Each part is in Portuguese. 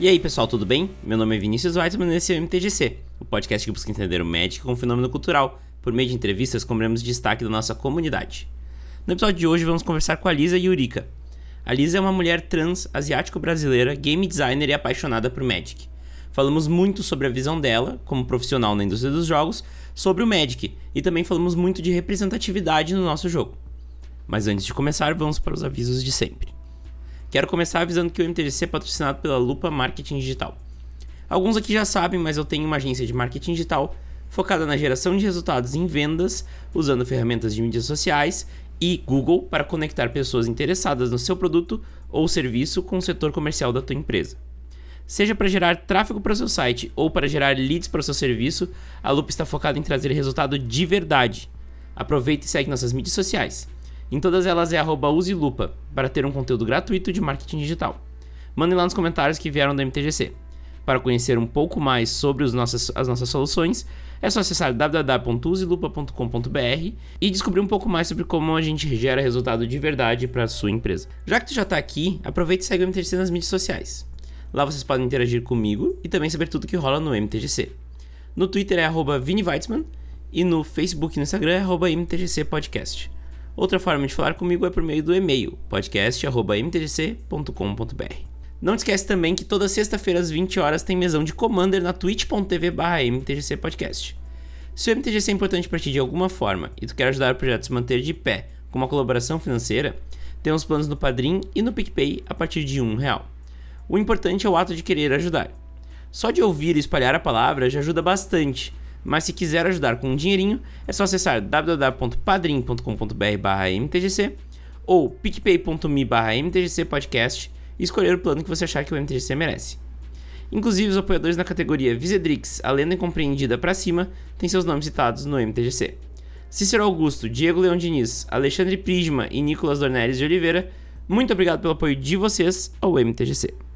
E aí, pessoal, tudo bem? Meu nome é Vinícius Weizmann e esse é o MTGC, o podcast que busca entender o Magic como um fenômeno cultural, por meio de entrevistas de destaque da nossa comunidade. No episódio de hoje vamos conversar com a Lisa Yurika. A Lisa é uma mulher trans, asiático-brasileira, game designer e apaixonada por Magic. Falamos muito sobre a visão dela, como profissional na indústria dos jogos, sobre o Magic, e também falamos muito de representatividade no nosso jogo. Mas antes de começar, vamos para os avisos de sempre. Quero começar avisando que o MTGC é patrocinado pela Lupa Marketing Digital. Alguns aqui já sabem, mas eu tenho uma agência de marketing digital focada na geração de resultados em vendas, usando ferramentas de mídias sociais e Google para conectar pessoas interessadas no seu produto ou serviço com o setor comercial da tua empresa. Seja para gerar tráfego para o seu site ou para gerar leads para o seu serviço, a Lupa está focada em trazer resultado de verdade. Aproveite e segue nossas mídias sociais. Em todas elas é uselupa para ter um conteúdo gratuito de marketing digital. Mandem lá nos comentários que vieram do MTGC. Para conhecer um pouco mais sobre os nossas, as nossas soluções, é só acessar www.uselupa.com.br e descobrir um pouco mais sobre como a gente gera resultado de verdade para a sua empresa. Já que tu já está aqui, aproveite e segue o MTGC nas mídias sociais. Lá vocês podem interagir comigo e também saber tudo que rola no MTGC. No Twitter é arroba e no Facebook e no Instagram é arroba Podcast. Outra forma de falar comigo é por meio do e-mail podcast@mtgc.com.br. Não esquece também que toda sexta-feira às 20 horas tem mesão de Commander na twitch.tv/mtgc Se o MTGC é importante para ti de alguma forma e tu quer ajudar o projeto a se manter de pé com uma colaboração financeira, temos planos no Padrim e no PicPay a partir de um real. O importante é o ato de querer ajudar. Só de ouvir e espalhar a palavra já ajuda bastante mas se quiser ajudar com um dinheirinho, é só acessar www.padrim.com.br/mtgc ou picpay.me/mtgcpodcast e escolher o plano que você achar que o MTGC merece. Inclusive, os apoiadores na categoria Visedrix, a lenda incompreendida para cima, têm seus nomes citados no MTGC. Cícero Augusto, Diego Leão Diniz, Alexandre Prisma e Nicolas Dornelles de Oliveira, muito obrigado pelo apoio de vocês ao MTGC.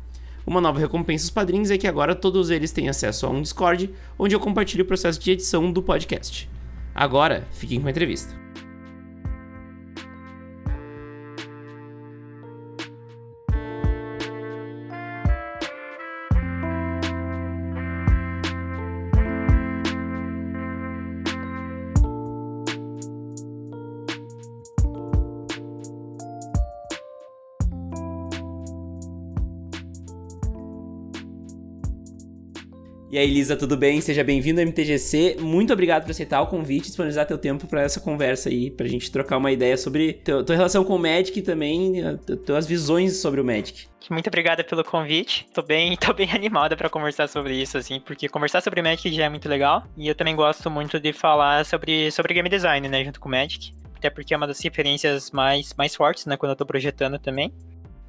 Uma nova recompensa aos padrinhos é que agora todos eles têm acesso a um Discord, onde eu compartilho o processo de edição do podcast. Agora, fiquem com a entrevista. E aí, Lisa, tudo bem? Seja bem-vindo ao MTGC. Muito obrigado por aceitar o convite e disponibilizar teu tempo para essa conversa aí, pra gente trocar uma ideia sobre teu, tua relação com o Magic e também tuas visões sobre o Magic. Muito obrigada pelo convite. Tô bem, tô bem animada para conversar sobre isso, assim, porque conversar sobre Magic já é muito legal. E eu também gosto muito de falar sobre, sobre game design, né, junto com o Magic. Até porque é uma das referências mais, mais fortes, né, quando eu tô projetando também.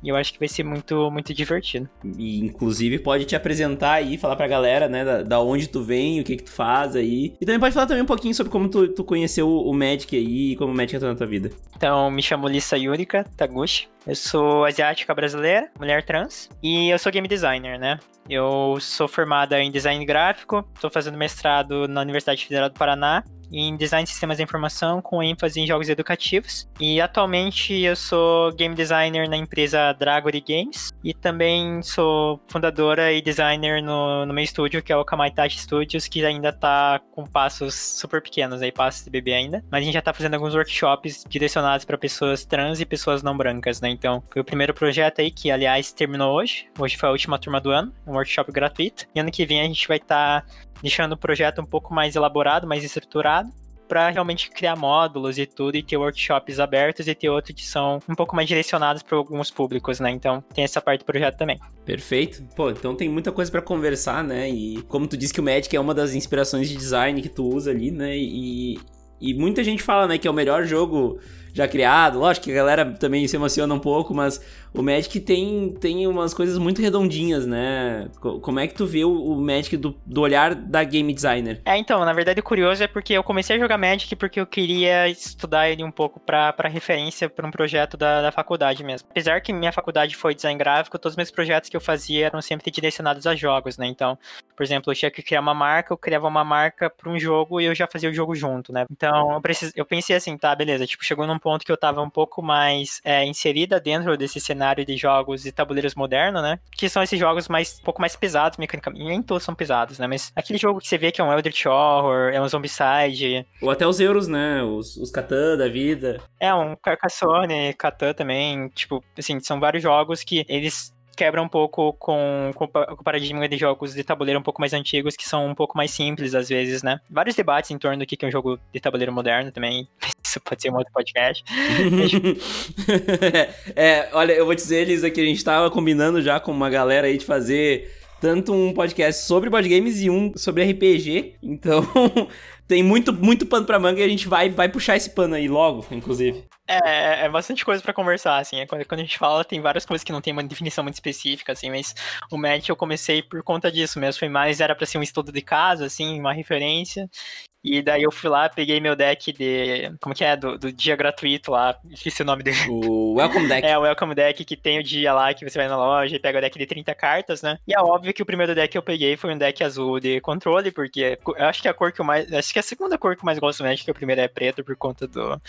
E eu acho que vai ser muito, muito divertido. E, inclusive, pode te apresentar aí, falar pra galera, né, da, da onde tu vem, o que que tu faz aí. E também pode falar também um pouquinho sobre como tu, tu conheceu o Magic aí e como o Magic entrou na tua vida. Então, me chamo Lisa Yurika Taguchi. Eu sou asiática brasileira, mulher trans, e eu sou game designer, né? Eu sou formada em design gráfico, estou fazendo mestrado na Universidade Federal do Paraná em design de sistemas de informação com ênfase em jogos educativos. E atualmente eu sou game designer na empresa Dragori Games e também sou fundadora e designer no, no meu estúdio, que é o Kamaitachi Studios, que ainda está com passos super pequenos, aí passos de bebê ainda. Mas a gente já está fazendo alguns workshops direcionados para pessoas trans e pessoas não brancas, né? Então, foi o primeiro projeto aí que, aliás, terminou hoje. Hoje foi a última turma do ano, um workshop gratuito. E ano que vem a gente vai estar tá deixando o projeto um pouco mais elaborado, mais estruturado, para realmente criar módulos e tudo, e ter workshops abertos e ter outros que são um pouco mais direcionados para alguns públicos, né? Então tem essa parte do projeto também. Perfeito. Pô, então tem muita coisa para conversar, né? E como tu disse que o Magic é uma das inspirações de design que tu usa ali, né? E, e muita gente fala, né, que é o melhor jogo já criado. Lógico que a galera também se emociona um pouco, mas o Magic tem, tem umas coisas muito redondinhas, né? Como é que tu vê o, Magic do, do olhar da game designer? É, então, na verdade o curioso é porque eu comecei a jogar Magic porque eu queria estudar ele um pouco para referência para um projeto da, da faculdade mesmo. Apesar que minha faculdade foi design gráfico, todos os meus projetos que eu fazia eram sempre direcionados a jogos, né? Então, por exemplo, eu tinha que criar uma marca, eu criava uma marca para um jogo e eu já fazia o jogo junto, né? Então, eu, precis... eu pensei assim, tá, beleza, tipo, chegou num ponto que eu tava um pouco mais é, inserida dentro desse cenário de jogos e tabuleiros modernos, né? Que são esses jogos mais, um pouco mais pesados mecanicamente. Nem todos são pesados, né? Mas aquele jogo que você vê que é um Eldritch Horror, é um Zombicide. Ou até os euros, né? Os, os Catan da vida. É, um Carcassonne, Catan também. Tipo, assim, são vários jogos que eles quebra um pouco com, com, o paradigma de jogos de tabuleiro um pouco mais antigos, que são um pouco mais simples às vezes, né? Vários debates em torno do que é um jogo de tabuleiro moderno também. Isso pode ser um outro podcast. é, olha, eu vou dizer, Elisa, que a gente tava combinando já com uma galera aí de fazer tanto um podcast sobre board games e um sobre RPG. Então, tem muito, muito pano pra manga e a gente vai, vai puxar esse pano aí logo, inclusive. É, é, é bastante coisa para conversar, assim. É quando, quando, a gente fala, tem várias coisas que não tem uma definição muito específica, assim, mas o Match eu comecei por conta disso mesmo. Foi mais, era para ser um estudo de caso, assim, uma referência. E daí eu fui lá, peguei meu deck de. Como que é? Do, do dia gratuito lá. Esqueci o nome dele. O Welcome Deck. É, o Welcome Deck que tem o dia lá que você vai na loja e pega o deck de 30 cartas, né? E é óbvio que o primeiro deck que eu peguei foi um deck azul de controle, porque eu acho que a cor que eu mais. Acho que a segunda cor que eu mais gosto do Magic, que a primeira é preto por conta do.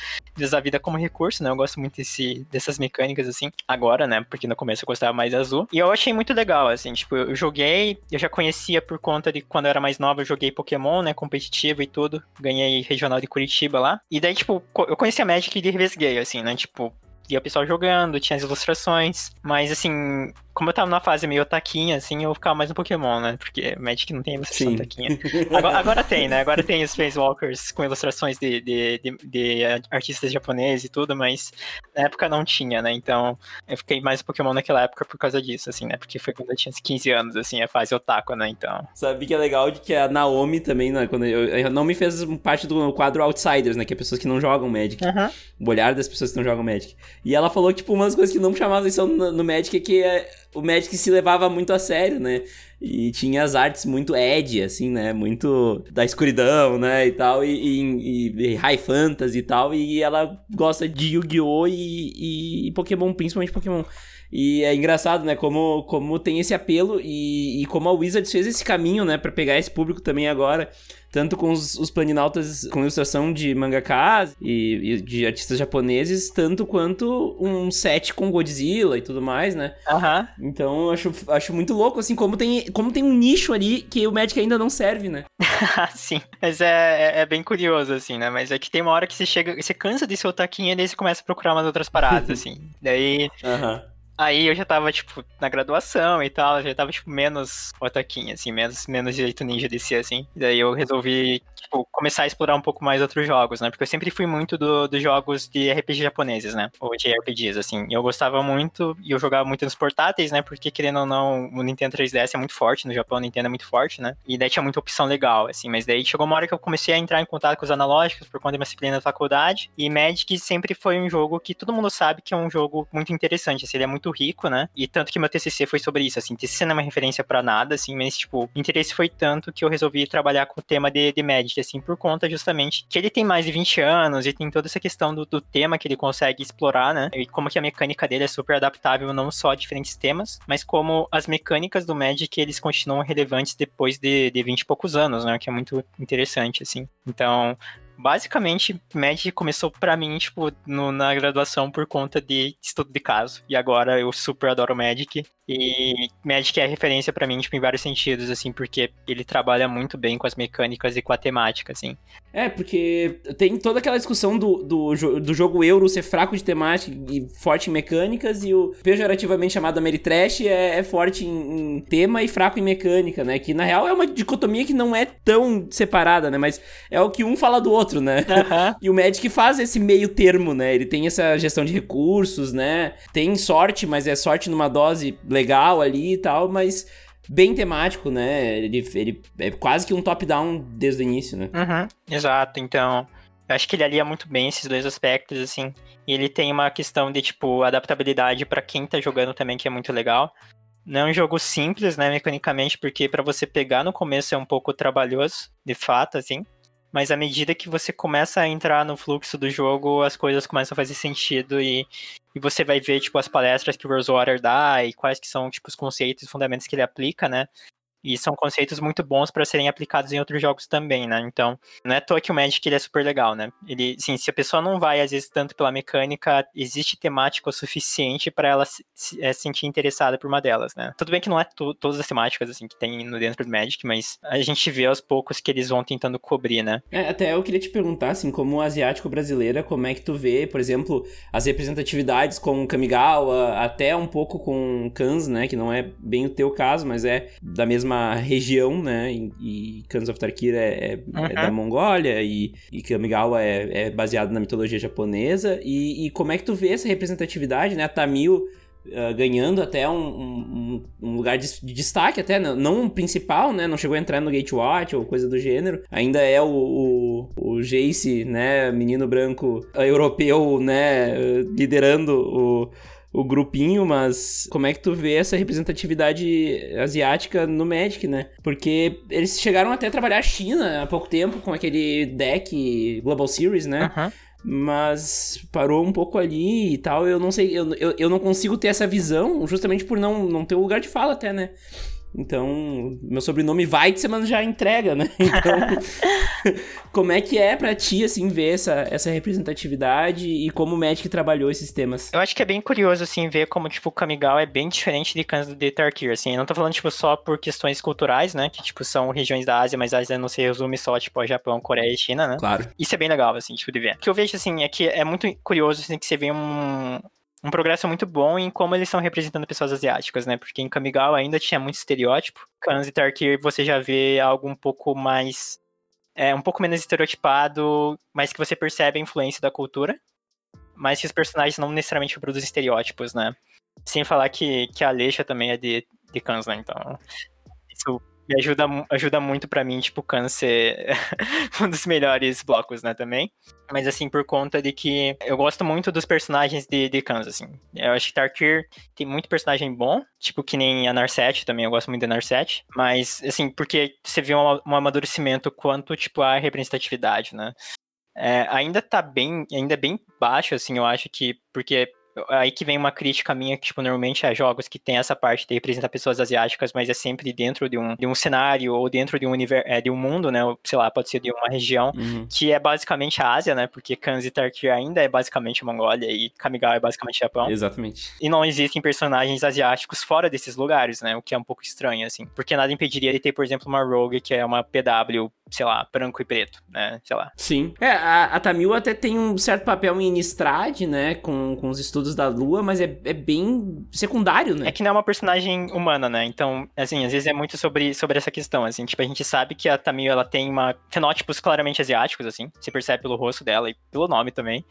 Da vida como recurso, né? Eu gosto muito desse, dessas mecânicas, assim. Agora, né? Porque no começo eu gostava mais azul. E eu achei muito legal, assim. Tipo, eu joguei, eu já conhecia por conta de quando eu era mais nova, eu joguei Pokémon, né? Competitivo e tudo. Ganhei regional de Curitiba lá. E daí, tipo, eu conheci a Magic de revesguei, assim, né? Tipo, via o pessoal jogando, tinha as ilustrações, mas assim, como eu tava numa fase meio taquinha, assim, eu ficava mais no Pokémon, né? Porque Magic não tem ilustração Sim. taquinha. Agora, agora, tem, né? Agora tem os Walkers com ilustrações de, de, de, de, artistas japoneses e tudo, mas na época não tinha, né? Então eu fiquei mais no Pokémon naquela época por causa disso, assim, né? Porque foi quando eu tinha 15 anos, assim, a fase otaku, né? Então. Sabe que é legal de que a Naomi também, né? Quando eu, não me fez parte do quadro Outsiders, né? Que é pessoas que não jogam Magic. Uhum. O olhar das pessoas que não jogam Magic. E ela falou que, tipo, uma das coisas que não chamava atenção no, no Magic é que é o Magic se levava muito a sério, né? E tinha as artes muito edgy, assim, né? Muito da escuridão, né? E tal, e, e, e high fantasy e tal. E ela gosta de Yu-Gi-Oh! E, e, Pokémon, principalmente Pokémon. E é engraçado, né? Como, como tem esse apelo e, e como a Wizards fez esse caminho, né? para pegar esse público também agora tanto com os, os planinautas com ilustração de mangakas e, e, de artistas japoneses, tanto quanto um set com Godzilla e tudo mais, né? Aham. Então eu acho, acho muito louco, assim, como tem, como tem um nicho ali que o Magic ainda não serve, né? Sim, mas é, é, é, bem curioso, assim, né? Mas é que tem uma hora que você chega, você cansa de ser otaquinha e daí você começa a procurar umas outras paradas, assim. Daí. Aham. Uhum. Aí eu já tava, tipo, na graduação e tal, já tava, tipo, menos otaquinha, assim, menos, menos jeito ninja de assim. Daí eu resolvi, tipo, começar a explorar um pouco mais outros jogos, né? Porque eu sempre fui muito dos do jogos de RPG japoneses, né? Ou de RPGs, assim. E eu gostava muito, e eu jogava muito nos portáteis, né? Porque, querendo ou não, o Nintendo 3DS é muito forte, no Japão o Nintendo é muito forte, né? E daí tinha muita opção legal, assim. Mas daí chegou uma hora que eu comecei a entrar em contato com os analógicos por conta da minha disciplina da faculdade. E Magic sempre foi um jogo que todo mundo sabe que é um jogo muito interessante, assim, ele é muito rico, né? E tanto que meu TCC foi sobre isso, assim, TCC não é uma referência para nada, assim, mas, tipo, interesse foi tanto que eu resolvi trabalhar com o tema de, de Magic, assim, por conta justamente que ele tem mais de 20 anos e tem toda essa questão do, do tema que ele consegue explorar, né? E como que a mecânica dele é super adaptável não só a diferentes temas, mas como as mecânicas do Magic, eles continuam relevantes depois de, de 20 e poucos anos, né? Que é muito interessante, assim. Então, basicamente, Magic começou para mim, tipo, no, na graduação por conta de estudo de caso. E agora eu super adoro Magic. E Magic é referência para mim, tipo, em vários sentidos, assim, porque ele trabalha muito bem com as mecânicas e com a temática, assim. É, porque tem toda aquela discussão do, do, do jogo euro ser fraco de temática e forte em mecânicas, e o pejorativamente chamado Ameritrash é, é forte em, em, tema e fraco em mecânica, né? Que na real é uma dicotomia que não é tão separada, né? Mas é o que um fala do outro, né? Uhum. e o Magic faz esse meio termo, né? Ele tem essa gestão de recursos, né? Tem sorte, mas é sorte numa dose legal ali e tal, mas bem temático, né? Ele, ele é quase que um top-down desde o início, né? Uhum, exato, então. Eu acho que ele alia muito bem esses dois aspectos, assim. E ele tem uma questão de, tipo, adaptabilidade para quem tá jogando também, que é muito legal. Não é um jogo simples, né, mecanicamente, porque para você pegar no começo é um pouco trabalhoso, de fato, assim mas à medida que você começa a entrar no fluxo do jogo, as coisas começam a fazer sentido e, e você vai ver, tipo, as palestras que o Rosewater dá e quais que são, tipo, os conceitos e fundamentos que ele aplica, né? E são conceitos muito bons para serem aplicados em outros jogos também, né? Então, não é à toa que o Magic ele é super legal, né? Ele, sim, se a pessoa não vai, às vezes, tanto pela mecânica, existe temática o suficiente para ela se, é, sentir interessada por uma delas, né? Tudo bem que não é todas as temáticas, assim, que tem no dentro do Magic, mas a gente vê aos poucos que eles vão tentando cobrir, né? É, até eu queria te perguntar, assim, como asiático brasileira, como é que tu vê, por exemplo, as representatividades com Kamigawa, até um pouco com Kans, né? Que não é bem o teu caso, mas é da mesma região, né? E, e Khans of Tarkir é, é, uhum. é, da Mongólia e, e Kamigawa é, é baseado na mitologia japonesa. E, e, como é que tu vê essa representatividade, né? A Tamil uh, ganhando até um, um, um lugar de, de, destaque, até não, não um principal, né? Não chegou a entrar no Gatewatch ou coisa do gênero. Ainda é o, o, o Jace, né? Menino branco uh, europeu, né? Uh, liderando o o grupinho, mas como é que tu vê essa representatividade asiática no Magic, né? Porque eles chegaram até a trabalhar a China há pouco tempo com aquele deck Global Series, né? Uhum. Mas parou um pouco ali e tal. Eu não sei, eu, eu, eu não consigo ter essa visão justamente por não, não ter o lugar de fala até, né? Então, meu sobrenome Weitzman já entrega, né? Então, como é que é pra ti, assim, ver essa, essa representatividade e como o Magic trabalhou esses temas? Eu acho que é bem curioso, assim, ver como, tipo, o Kamigawa é bem diferente de Kansas de Tarkir, assim. Eu não tô falando, tipo, só por questões culturais, né? Que, tipo, são regiões da Ásia, mas a Ásia não se resume só, tipo, ao Japão, Coreia e China, né? Claro. Isso é bem legal, assim, tipo, de ver. O que eu vejo, assim, é que é muito curioso, assim, que você vê um, um progresso muito bom em como eles estão representando pessoas asiáticas, né? Porque em Kamigawa ainda tinha muito estereótipo. Kans e Tarkir você já vê algo um pouco mais. É, um pouco menos estereotipado, mas que você percebe a influência da cultura. Mas que os personagens não necessariamente produzem estereótipos, né? Sem falar que, que a Alexa também é de, de Kans, né? Então. Isso me ajuda, ajuda muito para mim, tipo, câncer um dos melhores blocos, né, também. Mas, assim, por conta de que eu gosto muito dos personagens de, de Kansas, assim. Eu acho que Tarkir tem muito personagem bom, tipo, que nem a Narset também, eu gosto muito da Narset. Mas, assim, porque você vê um, um amadurecimento quanto, tipo, a representatividade, né. É, ainda tá bem, ainda bem baixo, assim, eu acho que, porque aí que vem uma crítica minha, que, tipo, normalmente é jogos que tem essa parte de representar pessoas asiáticas, mas é sempre dentro de um, de um cenário ou dentro de um, universo, é, de um mundo, né? Ou, sei lá, pode ser de uma região, uhum. que é basicamente a Ásia, né? Porque Kanzi Tarkir ainda é basicamente Mongólia e Kamigawa é basicamente Japão. Exatamente. E não existem personagens asiáticos fora desses lugares, né? O que é um pouco estranho, assim. Porque nada impediria de ter, por exemplo, uma Rogue, que é uma PW sei lá, branco e preto, né? Sei lá. Sim. É, a, a Tamil até tem um certo papel em Innistrad, né? Com, com os estudos da Lua, mas é, é bem secundário, né? É que não é uma personagem humana, né? Então, assim, às vezes é muito sobre, sobre essa questão, assim. Tipo, a gente sabe que a Tamil, ela tem uma fenótipos claramente asiáticos, assim. Se percebe pelo rosto dela e pelo nome também.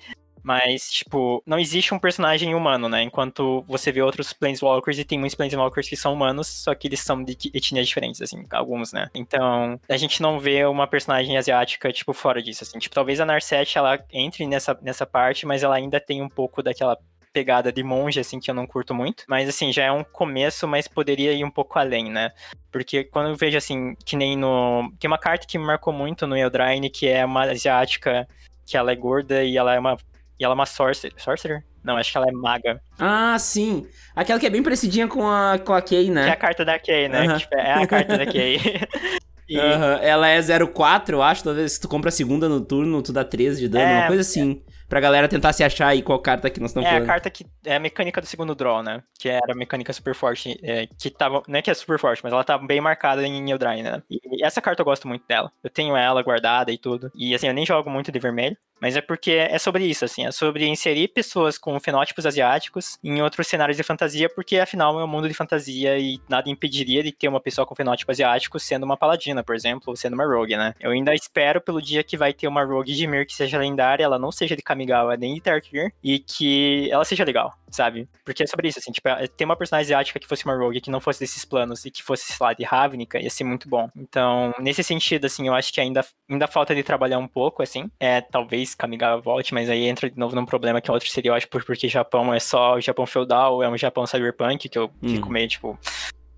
Mas, tipo, não existe um personagem humano, né? Enquanto você vê outros Planeswalkers e tem muitos Planeswalkers que são humanos, só que eles são de etnias diferentes, assim, alguns, né? Então, a gente não vê uma personagem asiática, tipo, fora disso, assim. Tipo, talvez a Narset, ela entre nessa, nessa parte, mas ela ainda tem um pouco daquela pegada de monge, assim, que eu não curto muito. Mas, assim, já é um começo, mas poderia ir um pouco além, né? Porque quando eu vejo, assim, que nem no... Tem uma carta que me marcou muito no Eldraine, que é uma asiática, que ela é gorda e ela é uma e ela é uma sorcerer. Sorcerer? Não, acho que ela é maga. Ah, sim. Aquela que é bem parecidinha com a, com a Kay, né? Que é a carta da Kay, né? Uhum. Tipo, é a carta da Kay. e... uhum. Ela é 04, eu acho. Talvez se tu compra a segunda no turno, tu dá 13 de dano, é, uma coisa assim. É pra galera tentar se achar aí qual carta que nós estamos é, falando. É, a carta que é a mecânica do segundo draw, né? Que era a mecânica super forte, é, que tava, não é que é super forte, mas ela tá bem marcada em Eldraine, né? E essa carta eu gosto muito dela. Eu tenho ela guardada e tudo. E assim, eu nem jogo muito de vermelho, mas é porque é sobre isso, assim, é sobre inserir pessoas com fenótipos asiáticos em outros cenários de fantasia, porque afinal é um mundo de fantasia e nada impediria de ter uma pessoa com fenótipo asiático sendo uma paladina, por exemplo, ou sendo uma rogue, né? Eu ainda espero pelo dia que vai ter uma rogue de Mir que seja lendária, ela não seja de Kamigawa nem de Tarkir, e que ela seja legal, sabe? Porque é sobre isso, assim, tipo, é, ter uma personagem asiática que fosse uma rogue, que não fosse desses planos e que fosse, sei lá, de Ravnica, ia ser muito bom. Então, nesse sentido, assim, eu acho que ainda, ainda falta de trabalhar um pouco, assim, é, talvez Kamigawa volte, mas aí entra de novo num problema que é outro estereótipo, porque Japão é só o Japão feudal, é um Japão cyberpunk, que eu hum. fico meio, tipo,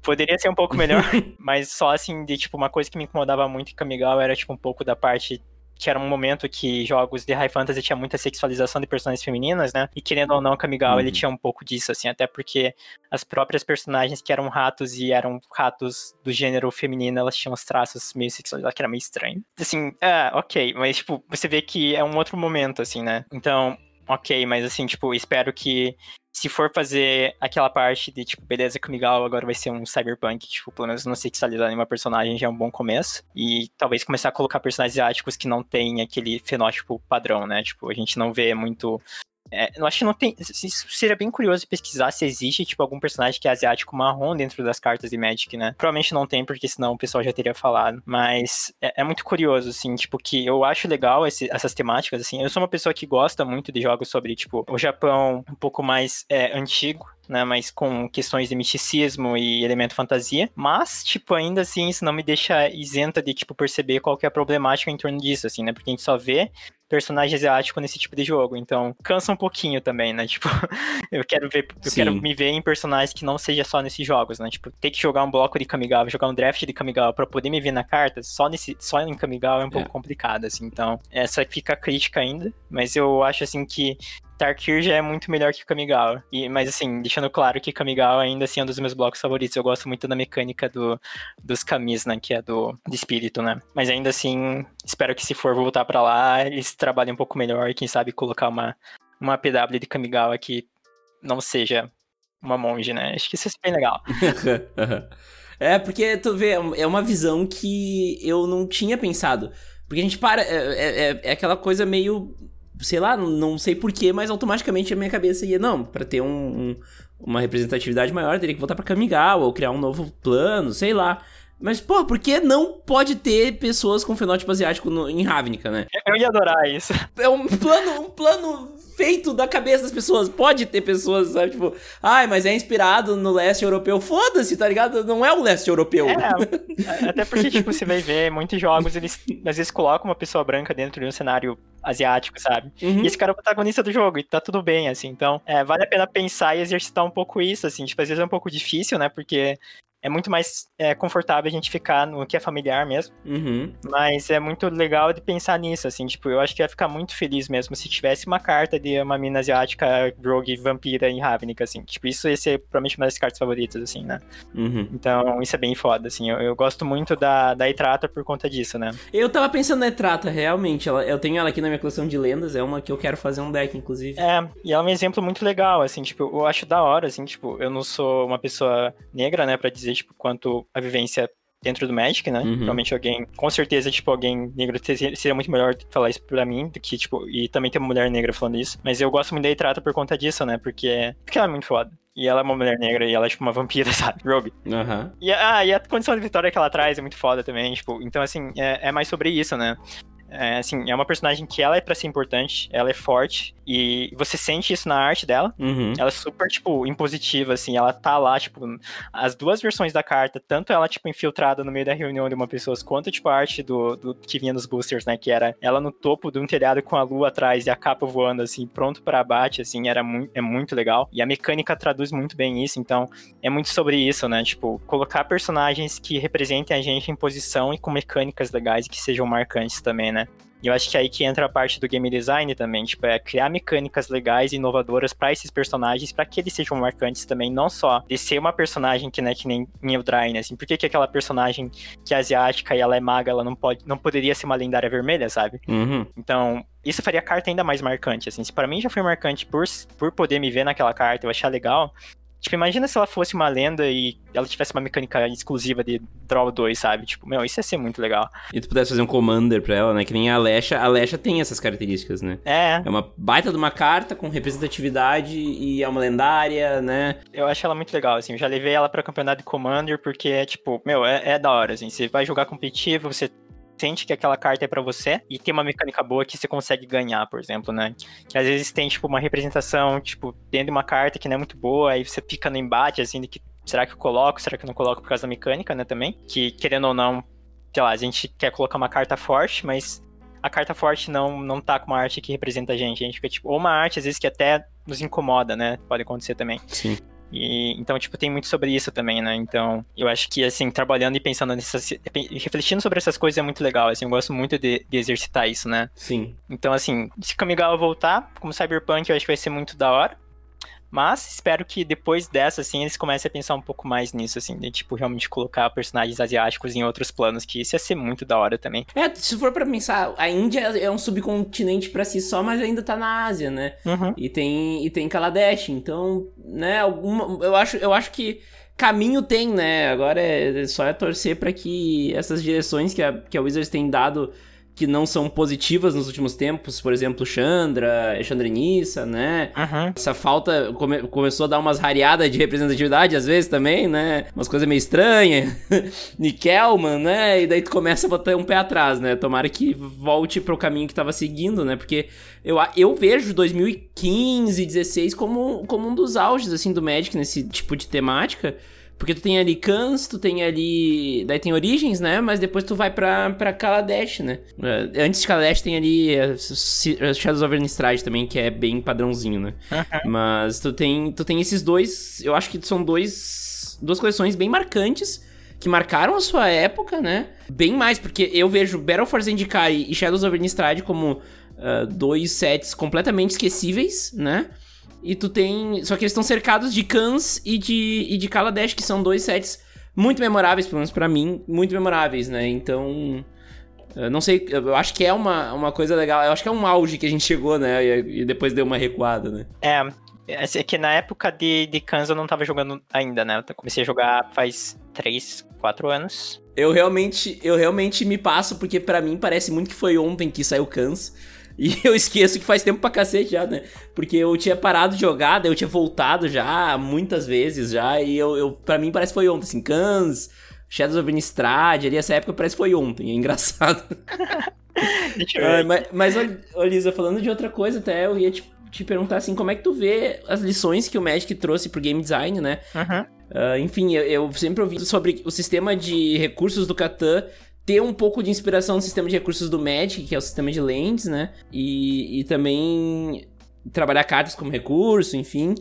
poderia ser um pouco melhor, mas só assim, de tipo, uma coisa que me incomodava muito em Kamigawa era tipo um pouco da parte que era um momento que jogos de High Fantasy tinha muita sexualização de personagens femininas, né? E querendo ou não, Kamigawa uhum. ele tinha um pouco disso, assim, até porque as próprias personagens que eram ratos e eram ratos do gênero feminino, elas tinham os traços meio sexualizados, que era meio estranho. Assim, é, ok, mas, tipo, você vê que é um outro momento, assim, né? Então, ok, mas assim, tipo, espero que se for fazer aquela parte de, tipo, beleza, Kamigawa agora vai ser um cyberpunk, tipo, pelo menos não sexualizar nenhuma personagem já é um bom começo. E talvez começar a colocar personagens asiáticos que não tem aquele fenótipo padrão, né? Tipo, a gente não vê muito é, eu acho que não tem. Seria bem curioso pesquisar se existe, tipo, algum personagem que é asiático marrom dentro das cartas de Magic, né? Provavelmente não tem, porque senão o pessoal já teria falado. Mas é, é muito curioso, assim, tipo, que eu acho legal esse, essas temáticas, assim. Eu sou uma pessoa que gosta muito de jogos sobre, tipo, o Japão um pouco mais é, antigo, né, mas com questões de misticismo e elemento fantasia, mas, tipo, ainda assim, isso não me deixa isenta de, tipo, perceber qual que é a problemática em torno disso, assim, né, porque a gente só vê personagem asiático nesse tipo de jogo. Então, cansa um pouquinho também, né? Tipo, eu quero ver, eu Sim. quero me ver em personagens que não seja só nesses jogos, né? Tipo, ter que jogar um bloco de Kamigawa, jogar um draft de Kamigawa para poder me ver na carta, só nesse, só em Kamigawa é um pouco é. complicado, assim. Então, essa fica crítica ainda, mas eu acho assim que Tarkir já é muito melhor que Kamigawa. E, mas assim, deixando claro que Kamigawa ainda assim é um dos meus blocos favoritos. Eu gosto muito da mecânica do, dos Kamis, né? Que é do de espírito, né? Mas ainda assim, espero que se for voltar para lá, eles trabalhem um pouco melhor. Quem sabe colocar uma, uma PW de Kamigawa que não seja uma monge, né? Acho que isso é bem legal. é, porque tu vê, é uma visão que eu não tinha pensado. Porque a gente para. É, é, é, é aquela coisa meio sei lá, não sei porquê, mas automaticamente a minha cabeça ia, não, para ter um, um, uma representatividade maior, teria que voltar pra Kamigawa ou criar um novo plano, sei lá. Mas, pô, por que não pode ter pessoas com fenótipo asiático no, em Ravnica, né? Eu ia adorar isso. É um plano, um plano feito da cabeça das pessoas. Pode ter pessoas, sabe, tipo, ai, mas é inspirado no leste europeu. Foda-se, tá ligado? Não é o leste europeu. É, até porque, tipo, você vai ver muitos jogos, eles às vezes colocam uma pessoa branca dentro de um cenário asiático, sabe? Uhum. E esse cara é o protagonista do jogo, e tá tudo bem, assim. Então, é, vale a pena pensar e exercitar um pouco isso, assim. Tipo, às vezes é um pouco difícil, né? Porque é muito mais é, confortável a gente ficar no que é familiar mesmo. Uhum. Mas é muito legal de pensar nisso, assim, tipo, eu acho que ia ficar muito feliz mesmo se tivesse uma carta de uma mina asiática, rogue, vampira em Ravnica, assim. Tipo, isso ia ser provavelmente uma das cartas favoritas, assim, né? Uhum. Então, isso é bem foda, assim. Eu, eu, gosto muito da, da Etrata por conta disso, né? Eu tava pensando na Etrata, realmente. Ela, eu tenho ela aqui na minha coleção de lendas, é uma que eu quero fazer um deck, inclusive. É, e ela é um exemplo muito legal, assim, tipo, eu acho da hora, assim, tipo, eu não sou uma pessoa negra, né, pra dizer, tipo, quanto a vivência dentro do Magic, né? Uhum. Realmente alguém, com certeza, tipo, alguém negro seria muito melhor falar isso pra mim do que, tipo, e também ter uma mulher negra falando isso. Mas eu gosto muito da Itrata por conta disso, né? Porque, porque ela é muito foda. E ela é uma mulher negra e ela é tipo uma vampira, sabe? Rogue. Uhum. E, ah, e a condição de vitória que ela traz é muito foda também, tipo, então assim, é, é mais sobre isso, né? É, assim, é uma personagem que ela é para ser importante, ela é forte, e você sente isso na arte dela. Uhum. Ela é super, tipo, impositiva, assim, ela tá lá, tipo, as duas versões da carta, tanto ela, tipo, infiltrada no meio da reunião de uma pessoa, quanto, tipo, a arte do, do que vinha nos boosters, né, que era ela no topo de um telhado com a lua atrás e a capa voando, assim, pronto para abate, assim, era muito, é muito legal. E a mecânica traduz muito bem isso, então é muito sobre isso, né, tipo, colocar personagens que representem a gente em posição e com mecânicas legais e que sejam marcantes também, né? Né? E eu acho que é aí que entra a parte do game design também, tipo, é criar mecânicas legais e inovadoras para esses personagens, para que eles sejam marcantes também, não só de ser uma personagem que, né, que nem em Eldraine, né? assim, por que, que aquela personagem que é asiática e ela é maga, ela não pode, não poderia ser uma lendária vermelha, sabe? Uhum. Então, isso faria a carta ainda mais marcante, assim, se para mim já foi marcante por, por poder me ver naquela carta, eu achar legal, Tipo, imagina se ela fosse uma lenda e ela tivesse uma mecânica exclusiva de Draw 2, sabe? Tipo, meu, isso ia ser muito legal. E tu pudesse fazer um Commander pra ela, né? Que nem a Lesha. A Lesha tem essas características, né? É. É uma baita de uma carta com representatividade e é uma lendária, né? Eu acho ela muito legal, assim. Eu já levei ela pra campeonato de Commander porque é, tipo, meu, é, é da hora, assim. Você vai jogar competitivo, você sente que aquela carta é para você e tem uma mecânica boa que você consegue ganhar, por exemplo, né? Que às vezes tem, tipo, uma representação, tipo, dentro de uma carta que não é muito boa, aí você fica no embate, assim, de que será que eu coloco, será que eu não coloco por causa da mecânica, né, também? Que, querendo ou não, sei lá, a gente quer colocar uma carta forte, mas a carta forte não, não tá com uma arte que representa a gente. A gente fica, tipo, ou uma arte, às vezes, que até nos incomoda, né? Pode acontecer também. Sim. E, então, tipo, tem muito sobre isso também, né? Então, eu acho que, assim, trabalhando e pensando nessas. refletindo sobre essas coisas é muito legal, assim, eu gosto muito de, de exercitar isso, né? Sim. Então, assim, se Kamigawa voltar, como Cyberpunk, eu acho que vai ser muito da hora. Mas espero que depois dessa, assim, eles comecem a pensar um pouco mais nisso, assim, de, tipo, realmente colocar personagens asiáticos em outros planos, que isso ia ser muito da hora também. É, se for para pensar, a Índia é um subcontinente para si só, mas ainda tá na Ásia, né? Uhum. E tem e tem Kaladesh, então, né, alguma eu acho eu acho que caminho tem, né? Agora é só é torcer para que essas direções que a, que a Wizards tem dado que não são positivas nos últimos tempos, por exemplo, Chandra, Chandrenissa, né? Uhum. Essa falta come, começou a dar umas rareadas de representatividade às vezes também, né? Umas coisas meio estranhas. Nickelman, né? E daí tu começa a botar um pé atrás, né? Tomara que volte pro caminho que tava seguindo, né? Porque eu, eu vejo 2015, 16 como, como um dos auges, assim, do Magic nesse tipo de temática. Porque tu tem ali Kans, tu tem ali. Daí tem Origens, né? Mas depois tu vai pra, pra Kaladesh, né? Uh, antes de Kaladesh tem ali uh, Shadows of Innistrad também, que é bem padrãozinho, né? Uhum. Mas tu tem, tu tem esses dois. Eu acho que são dois. Duas coleções bem marcantes. Que marcaram a sua época, né? Bem mais, porque eu vejo Battle for Zendikar e Shadows of Innistrad como uh, dois sets completamente esquecíveis, né? E tu tem. Só que eles estão cercados de Kans e de, e de Kaladesh, que são dois sets muito memoráveis, pelo menos pra mim, muito memoráveis, né? Então. Eu não sei, eu acho que é uma, uma coisa legal. Eu acho que é um auge que a gente chegou, né? E, e depois deu uma recuada, né? É. É que na época de, de Kans eu não tava jogando ainda, né? Eu comecei a jogar faz 3, 4 anos. Eu realmente, eu realmente me passo, porque para mim parece muito que foi ontem que saiu Kans. E eu esqueço que faz tempo pra cacete já, né? Porque eu tinha parado de jogar, daí eu tinha voltado já muitas vezes já, e eu, eu para mim parece que foi ontem, assim, Cans, Shadows of Innistrad, ali essa época parece que foi ontem, é engraçado. ah, mas, mas ô, Lisa, falando de outra coisa até, eu ia te, te, perguntar assim, como é que tu vê as lições que o Magic trouxe pro game design, né? Uhum. Uh, enfim, eu, eu, sempre ouvi sobre o sistema de recursos do Catan ter um pouco de inspiração no sistema de recursos do Magic, que é o sistema de lentes, né? E, e também trabalhar cartas como recurso, enfim.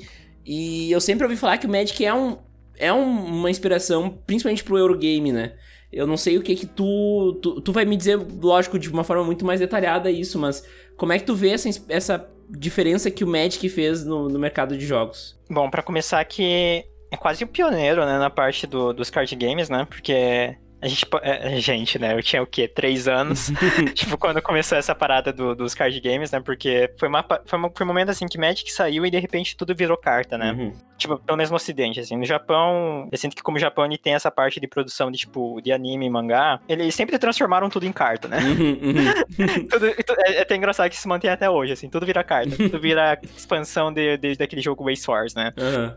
E eu sempre ouvi falar que o Magic é, um, é um, uma inspiração, principalmente pro Eurogame, né? Eu não sei o que que tu, tu... Tu vai me dizer, lógico, de uma forma muito mais detalhada isso, mas como é que tu vê essa, essa diferença que o Magic fez no, no mercado de jogos? Bom, para começar que é quase o pioneiro, né, na parte do, dos card games, né? Porque a gente, é, gente, né? Eu tinha o quê? Três anos. tipo, quando começou essa parada do, dos card games, né? Porque foi, uma, foi, uma, foi um momento assim que Magic saiu e de repente tudo virou carta, né? Uhum. Tipo, pelo menos no ocidente, assim. No Japão, eu sinto que como o Japão ele tem essa parte de produção de, tipo, de anime e mangá, eles sempre transformaram tudo em carta, né? Uhum, uhum. tudo, é, é até engraçado que isso mantém até hoje, assim. Tudo vira carta. tudo vira expansão de, de, daquele jogo Waste Wars, né?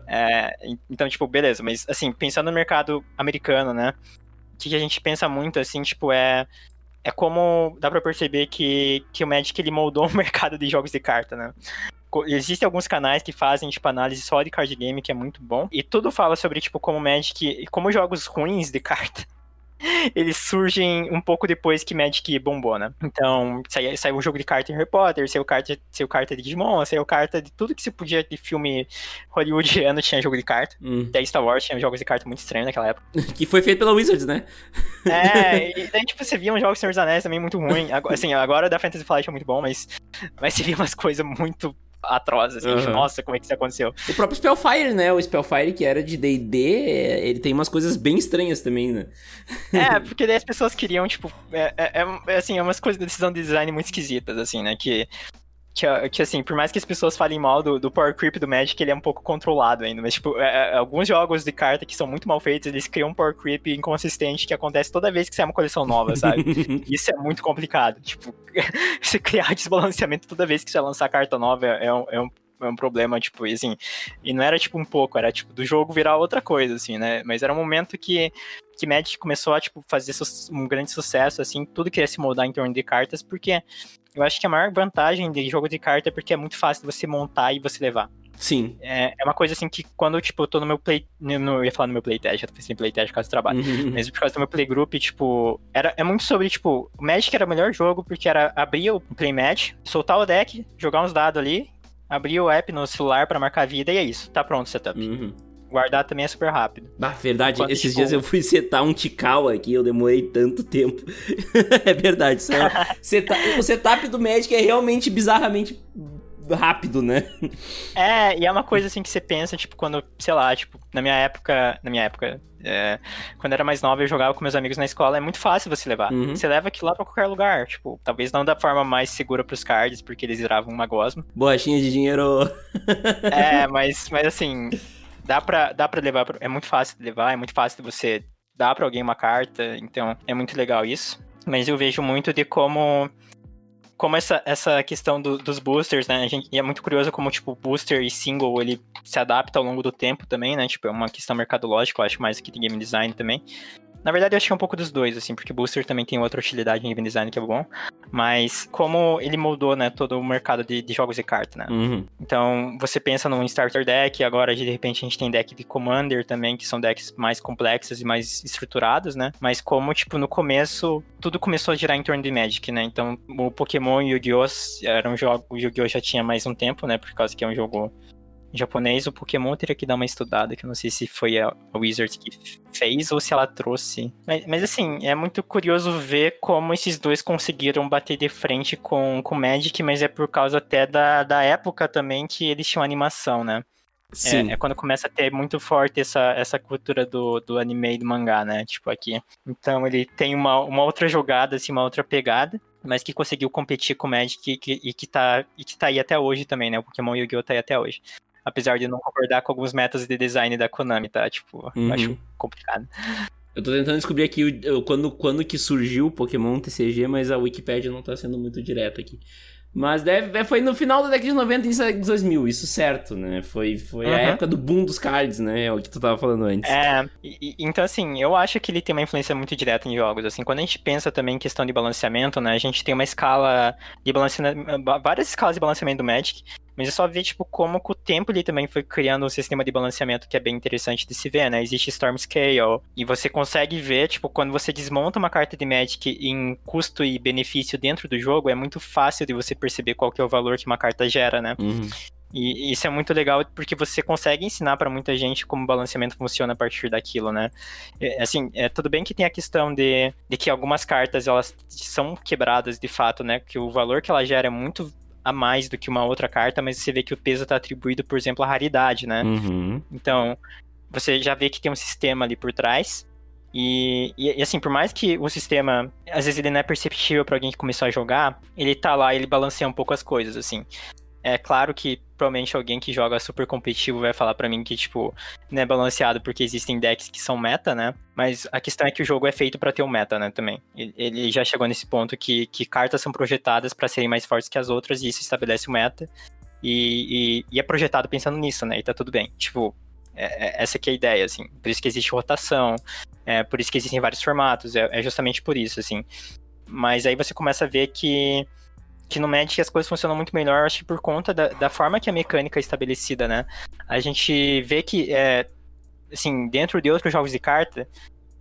É, então, tipo, beleza. Mas, assim, pensando no mercado americano, né? Que a gente pensa muito, assim, tipo, é. É como dá pra perceber que, que o Magic ele moldou o mercado de jogos de carta, né? Existem alguns canais que fazem, tipo, análise só de card game, que é muito bom. E tudo fala sobre, tipo, como Magic. Como jogos ruins de carta eles surgem um pouco depois que Magic bombou, né? Então, saiu, saiu um jogo de carta em Harry Potter, saiu carta, saiu carta de Digimon, saiu carta de tudo que se podia de filme hollywoodiano tinha jogo de carta. Hum. Até Star Wars tinha jogos de carta muito estranhos naquela época. que foi feito pela Wizards, né? É, e daí, tipo, você via uns jogos Senhor dos Anéis também muito ruim. Assim, agora da Fantasy Flight é muito bom, mas, mas você via umas coisas muito atroz, assim, uhum. nossa, como é que isso aconteceu? O próprio Spellfire, né? O Spellfire que era de D&D, ele tem umas coisas bem estranhas também, né? É, porque daí as pessoas queriam, tipo, é, é, é assim, é umas coisas de decisão de design muito esquisitas, assim, né? Que que, que, assim, por mais que as pessoas falem mal do, do Power Creep do Magic, ele é um pouco controlado ainda. Mas, tipo, é, é, alguns jogos de carta que são muito mal feitos, eles criam um Power Creep inconsistente que acontece toda vez que sai uma coleção nova, sabe? Isso é muito complicado. Tipo, você criar desbalanceamento toda vez que você lançar carta nova é um, é um é um problema, tipo, e assim, e não era tipo um pouco, era tipo do jogo virar outra coisa, assim, né? Mas era um momento que, que Magic começou a, tipo, fazer um grande sucesso, assim, tudo queria se moldar em torno de cartas, porque eu acho que a maior vantagem de jogo de carta é porque é muito fácil você montar e você levar. Sim. É, é uma coisa assim que quando, tipo, eu tô no meu play. No, eu ia falar no meu playtest, já tô pensando em playtest por causa do trabalho. Uhum. Mas por causa do meu playgroup, tipo, era, é muito sobre, tipo, o Magic era o melhor jogo porque era abrir o playmatch, soltar o deck, jogar uns dados ali, abrir o app no celular para marcar a vida e é isso, tá pronto o setup. Uhum. Guardar também é super rápido. Ah, verdade, Enquanto, esses tipo... dias eu fui setar um Tikal aqui, eu demorei tanto tempo. é verdade, é... seta... o setup do Magic é realmente bizarramente rápido, né? É, e é uma coisa assim que você pensa, tipo, quando, sei lá, tipo, na minha época, na minha época, é, quando era mais nova eu jogava com meus amigos na escola, é muito fácil você levar. Uhum. Você leva aquilo lá pra qualquer lugar, tipo, talvez não da forma mais segura pros cards, porque eles viravam uma gosma. Borrachinha de dinheiro. é, mas, mas assim, dá pra, dá pra levar, é muito fácil de levar, é muito fácil de você dar pra alguém uma carta, então é muito legal isso. Mas eu vejo muito de como como essa, essa questão do, dos boosters, né? Gente, e é muito curioso como, tipo, booster e single, ele se adapta ao longo do tempo também, né? Tipo, é uma questão mercadológica, eu acho, mais que de game design também. Na verdade, eu que é um pouco dos dois, assim, porque Booster também tem outra utilidade em game design que é bom. Mas como ele moldou, né, todo o mercado de, de jogos de carta, né? Uhum. Então, você pensa num starter deck, agora de repente a gente tem deck de Commander também, que são decks mais complexos e mais estruturados, né? Mas como, tipo, no começo, tudo começou a girar em torno de Magic, né? Então, o Pokémon e o Yu-Gi-Oh! era um jogo, o Yu-Gi-Oh! já tinha mais um tempo, né? Por causa que é um jogo japonês, o Pokémon teria que dar uma estudada, que eu não sei se foi a, Wizard que fez ou se ela trouxe. Mas, mas, assim, é muito curioso ver como esses dois conseguiram bater de frente com o Magic, mas é por causa até da, da época também que eles tinham animação, né? Sim. É, é, quando começa a ter muito forte essa, essa cultura do, do anime e do mangá, né? Tipo aqui. Então ele tem uma, uma outra jogada, assim, uma outra pegada mas que conseguiu competir com o Magic e que, e que, tá, e que tá aí até hoje também, né? O Pokémon Yu-Gi-Oh! tá aí até hoje. Apesar de não concordar com alguns métodos de design da Konami, tá? Tipo, uhum. acho complicado. Eu tô tentando descobrir aqui quando, quando que surgiu o Pokémon TCG, mas a Wikipedia não tá sendo muito direta aqui. Mas deve, foi no final da década de 90 e 2000, isso certo, né? Foi, foi uhum. a época do boom dos cards, né? É o que tu tava falando antes. É, e, então assim, eu acho que ele tem uma influência muito direta em jogos, assim. Quando a gente pensa também em questão de balanceamento, né? A gente tem uma escala de balanceamento, várias escalas de balanceamento do Magic, mas é só ver, tipo, como com o tempo ele também foi criando um sistema de balanceamento que é bem interessante de se ver, né? Existe Storm Scale, e você consegue ver, tipo, quando você desmonta uma carta de Magic em custo e benefício dentro do jogo, é muito fácil de você perceber qual que é o valor que uma carta gera, né? Uhum. E isso é muito legal porque você consegue ensinar para muita gente como o balanceamento funciona a partir daquilo, né? É, assim, é tudo bem que tem a questão de, de que algumas cartas elas são quebradas de fato, né? Que o valor que ela gera é muito a mais do que uma outra carta, mas você vê que o peso está atribuído, por exemplo, à raridade, né? Uhum. Então, você já vê que tem um sistema ali por trás. E, e, e, assim, por mais que o sistema, às vezes ele não é perceptível para alguém que começou a jogar, ele tá lá, ele balanceia um pouco as coisas, assim. É claro que provavelmente alguém que joga super competitivo vai falar para mim que, tipo, não é balanceado porque existem decks que são meta, né? Mas a questão é que o jogo é feito para ter um meta, né, também. Ele já chegou nesse ponto que, que cartas são projetadas para serem mais fortes que as outras e isso estabelece o meta. E, e, e, é projetado pensando nisso, né? E tá tudo bem. Tipo, é, é, essa que é a ideia, assim. Por isso que existe rotação, é, por isso que existem vários formatos, é, é justamente por isso, assim. Mas aí você começa a ver que que no Magic as coisas funcionam muito melhor, acho que por conta da, da forma que a mecânica é estabelecida, né? A gente vê que, é, assim, dentro de outros jogos de carta,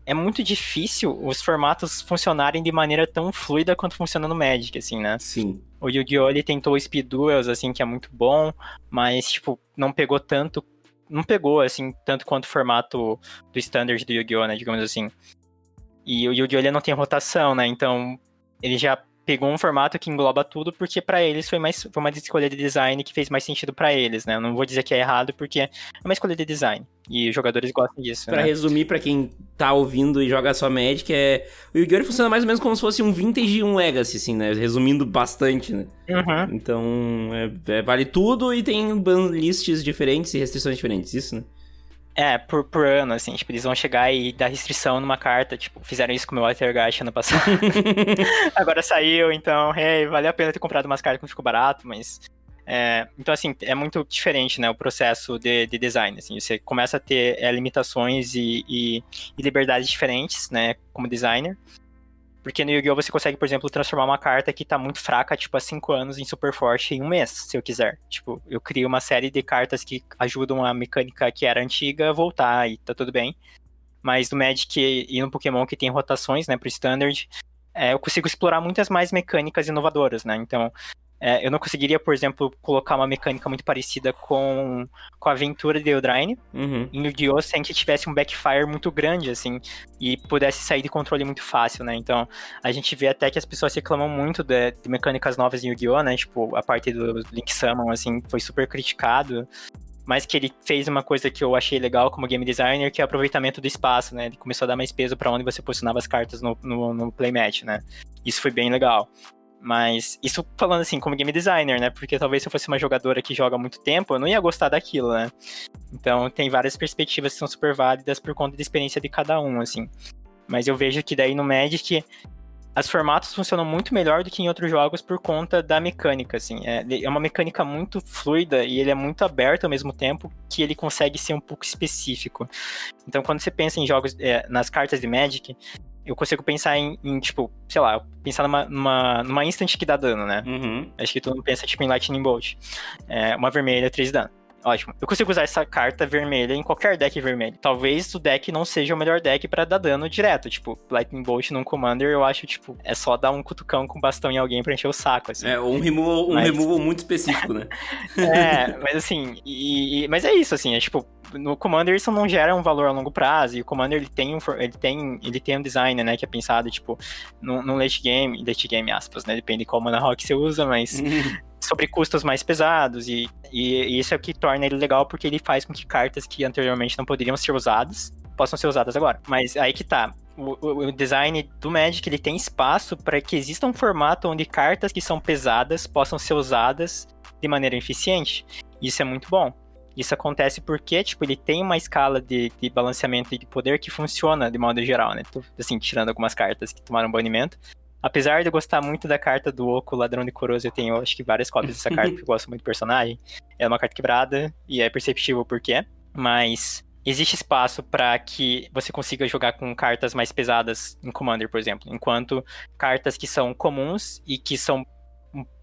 é muito difícil os formatos funcionarem de maneira tão fluida quanto funciona no Magic, assim, né? Sim. O Yu-Gi-Oh! ele tentou Speed Duels, assim, que é muito bom, mas, tipo, não pegou tanto, não pegou, assim, tanto quanto o formato do Standard do Yu-Gi-Oh!, né, digamos assim. E o Yu-Gi-Oh! ele não tem rotação, né, então ele já pegou um formato que engloba tudo, porque para eles foi mais foi uma escolha de design que fez mais sentido para eles, né? Eu não vou dizer que é errado, porque é uma escolha de design. E os jogadores gostam disso. Pra né? resumir, para quem tá ouvindo e joga só Magic, é. O Yu-Gi-Oh! funciona mais ou menos como se fosse um Vintage e um Legacy, assim, né? Resumindo bastante, né? Uhum. Então, é, é, vale tudo e tem lists diferentes e restrições diferentes, isso, né? É, por, por ano, assim, tipo, eles vão chegar e dar restrição numa carta, tipo, fizeram isso com o meu Altergeist ano passado. Agora saiu, então, hey, valeu a pena ter comprado umas cartas que ficou barato, mas... É, então, assim, é muito diferente, né, o processo de, de design, assim, você começa a ter é, limitações e, e, e liberdades diferentes, né, como designer, porque no Yu-Gi-Oh! você consegue, por exemplo, transformar uma carta que tá muito fraca, tipo, há 5 anos, em super forte em um mês, se eu quiser. Tipo, eu crio uma série de cartas que ajudam a mecânica que era antiga a voltar e tá tudo bem. Mas no Magic e no Pokémon que tem rotações, né, pro Standard, é, eu consigo explorar muitas mais mecânicas inovadoras, né? Então, É, eu não conseguiria, por exemplo, colocar uma mecânica muito parecida com, com a aventura de Eldraine Uhum. em Yu-Gi-Oh! sem que tivesse um backfire muito grande, assim, e pudesse sair de controle muito fácil, né? Então, a gente vê até que as pessoas reclamam muito de, de mecânicas novas em Yu-Gi-Oh!, né? Tipo, a parte do Link Summon, assim, foi super criticado. Mas que ele fez uma coisa que eu achei legal como game designer, que é o aproveitamento do espaço, né? Ele começou a dar mais peso para onde você posicionava as cartas no, no, no playmatch, né? Isso foi bem legal. Mas isso falando assim, como game designer, né? Porque talvez se eu fosse uma jogadora que joga muito tempo, eu não ia gostar daquilo, né? Então tem várias perspectivas que são super válidas por conta da experiência de cada um, assim. Mas eu vejo que daí no Magic as formatos funcionam muito melhor do que em outros jogos por conta da mecânica, assim. É, é uma mecânica muito fluida e ele é muito aberto ao mesmo tempo que ele consegue ser um pouco específico. Então, quando você pensa em jogos, é, nas cartas de Magic, eu consigo pensar em, em, tipo, sei lá, pensar numa, numa, numa instant que dá dano, né? Uhum. Acho que todo mundo pensa, tipo, em Lightning Bolt. É, uma vermelha, 3 de dano. Ótimo. Eu consigo usar essa carta vermelha em qualquer deck vermelho. Talvez o deck não seja o melhor deck para dar dano direto. Tipo, Lightning Bolt num Commander, eu acho, tipo, é só dar um cutucão com bastão em alguém pra encher o saco, assim. É, um removal, um Mas- removal muito específico, né? É, mas assim, e, e- mas é isso, assim, é tipo, no Commander isso não gera um valor a longo prazo, e o Commander ele tem um, ele tem, ele tem um design, né, que é pensado, tipo, no, no late game, late game aspas, né, depende de qual mana rock você usa, mas sobre custos mais pesados, e, e, isso é o que torna ele legal, porque ele faz com que cartas que anteriormente não poderiam ser usadas, possam ser usadas agora. Mas aí que tá, o, o- o design do Magic, ele tem espaço para que exista um formato onde cartas que são pesadas possam ser usadas de maneira eficiente. Isso é muito bom. Isso acontece porque, tipo, ele tem uma escala de, de balanceamento e de poder que funciona de modo geral, né? Assim, tirando algumas cartas que tomaram banimento. Apesar de eu gostar muito da carta do Oco, Ladrão de Coroas, eu tenho, acho que, várias cópias dessa carta, porque eu gosto muito do personagem. É uma carta quebrada e é perceptível o porquê. Mas existe espaço para que você consiga jogar com cartas mais pesadas em Commander, por exemplo. Enquanto cartas que são comuns e que são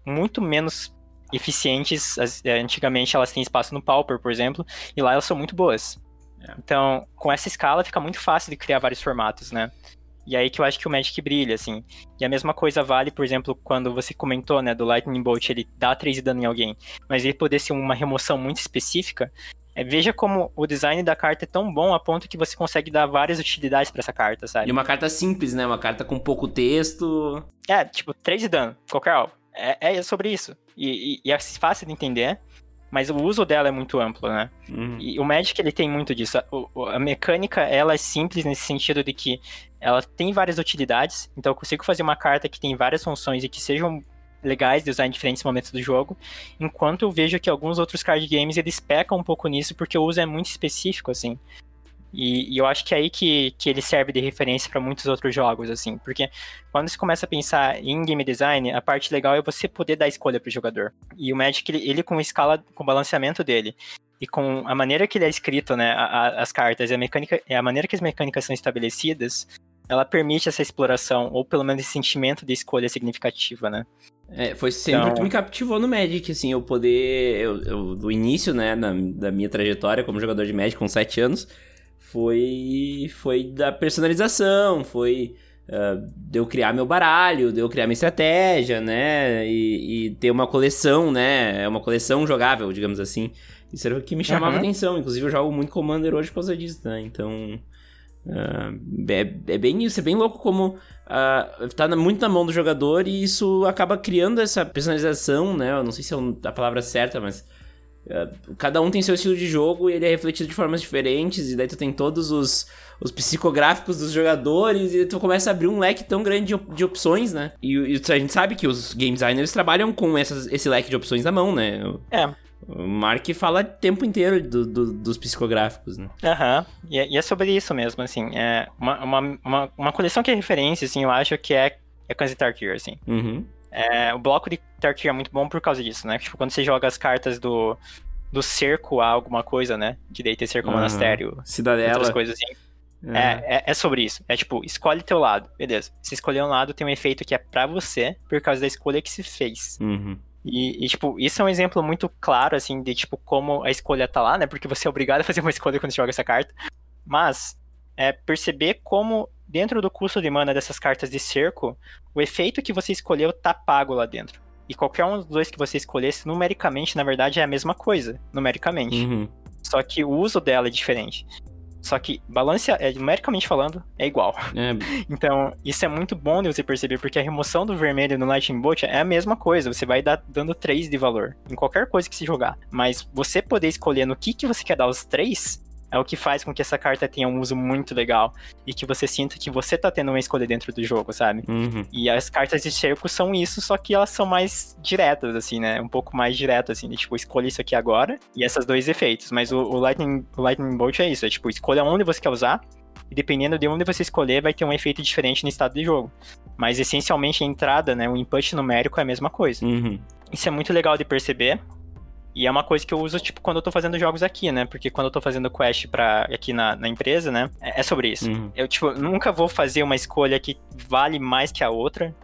muito menos eficientes, é, antigamente elas têm espaço no Pauper, por exemplo, e lá elas são muito boas. É. Então, com essa escala fica muito fácil de criar vários formatos, né? E aí que eu acho que o Magic brilha, assim. E a mesma coisa vale, por exemplo, quando você comentou, né, do Lightning Bolt, ele dá 3 de dano em alguém, mas ele poder ser uma remoção muito específica, é, veja como o design da carta é tão bom a ponto que você consegue dar várias utilidades pra essa carta, sabe? E uma carta simples, né? Uma carta com pouco texto. É, tipo, 3 de dano, qualquer alvo. É, é sobre isso. E, e- e é fácil de entender, mas o uso dela é muito amplo, né? Uhum. E o Magic, ele tem muito disso. A, a mecânica, ela é simples nesse sentido de que ela tem várias utilidades, então eu consigo fazer uma carta que tem várias funções e que sejam legais de usar em diferentes momentos do jogo, enquanto eu vejo que alguns outros card games, eles pecam um pouco nisso, porque o uso é muito específico, assim. E, e eu acho que é aí que, que ele serve de referência para muitos outros jogos, assim, porque quando você começa a pensar em game design, a parte legal é você poder dar escolha pro jogador. E o Magic, ele, ele com escala, com o balanceamento dele, e com a maneira que ele é escrito, né, a- a- as cartas, e a mecânica, a maneira que as mecânicas são estabelecidas, ela permite essa exploração, ou pelo menos esse sentimento de escolha significativa, né? É, foi sempre Então- o que me captivou no Magic, assim, eu poder. Eu, eu- do início, né, da, da minha trajetória como jogador de Magic com 7 anos, foi. Foi da personalização, foi. ah, de eu criar meu baralho, de eu criar minha estratégia, né? E, e ter uma coleção, né? É uma coleção jogável, digamos assim. Isso era o que me chamava Uhum. atenção. Inclusive, eu jogo muito Commander hoje por causa disso, né? Então. ah, é, é bem isso, é bem louco como ah, tá muito na mão do jogador e isso acaba criando essa personalização, né? Eu não sei se é a palavra certa, mas cada um tem seu estilo de jogo e ele é refletido de formas diferentes, e daí tu tem todos os, os psicográficos dos jogadores, e tu começa a abrir um leque tão grande de, op- de opções, né? E, e a gente sabe que os game designers trabalham com essas, esse leque de opções na mão, né? É. O Mark fala o tempo inteiro do- do- dos psicográficos, né? Aham, e, é- e é sobre isso mesmo, assim, é uma, uma, uma, uma coleção que é referência, assim, eu acho que é, é Khan's Tarkir, assim. Uhum. É, o bloco de Tarkir é muito bom por causa disso, né? Tipo, quando você joga as cartas do, do cerco a alguma coisa, né? Que daí tem cerco ao Aham. monastério, Cidadela. outras coisas assim. É, é, é sobre isso. É tipo, escolhe teu lado. Beleza. Se escolher um lado, tem um efeito que é pra você, por causa da escolha que se fez. Uhum. E, e, tipo, isso é um exemplo muito claro, assim, de, tipo, como a escolha tá lá, né? Porque você é obrigado a fazer uma escolha quando você joga essa carta. Mas, é perceber como, dentro do custo de mana dessas cartas de cerco, o efeito que você escolheu tá pago lá dentro. e qualquer um dos dois que você escolhesse, numericamente, na verdade, é a mesma coisa, numericamente. Uhum. Só que o uso dela é diferente. Só que balance, é, numericamente falando, é igual. É, Então, isso é muito bom de você perceber, porque a remoção do vermelho no Lightning Bolt é a mesma coisa. Você vai dar, dando 3 de valor em qualquer coisa que se jogar. Mas você poder escolher no que, que você quer dar os 3 é o que faz com que essa carta tenha um uso muito legal. E que você sinta que você tá tendo uma escolha dentro do jogo, sabe? uhum. E as cartas de cerco são isso, só que elas são mais diretas, assim, né? Um pouco mais diretas, assim, de, tipo, escolha isso aqui agora e esses dois efeitos. Mas o, o Lightning, o Lightning Bolt é isso, é tipo, escolha onde você quer usar, e dependendo de onde você escolher, vai ter um efeito diferente no estado de jogo. Mas essencialmente a entrada, né? O input numérico é a mesma coisa. Uhum. Isso é muito legal de perceber. E é uma coisa que eu uso, tipo, quando eu tô fazendo jogos aqui, né? Porque quando eu tô fazendo quest pra, aqui na, na empresa, né? É é sobre isso. Uhum. Eu, tipo, nunca vou fazer uma escolha que vale mais que a outra,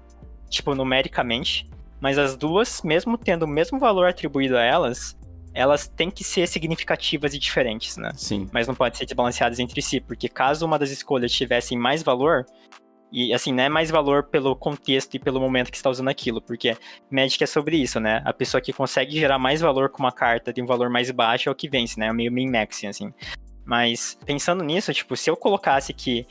tipo, numericamente. Mas as duas, mesmo tendo o mesmo valor atribuído a elas, elas têm que ser significativas e diferentes, né? Sim. Mas não podem ser desbalanceadas entre si, porque caso uma das escolhas tivesse mais valor, e assim, não é mais valor pelo contexto e pelo momento que está usando aquilo, porque Magic é sobre isso, né? A pessoa que consegue gerar mais valor com uma carta de um valor mais baixo é o que vence, né? É meio min-maxing, assim. Mas pensando nisso, tipo, se eu colocasse que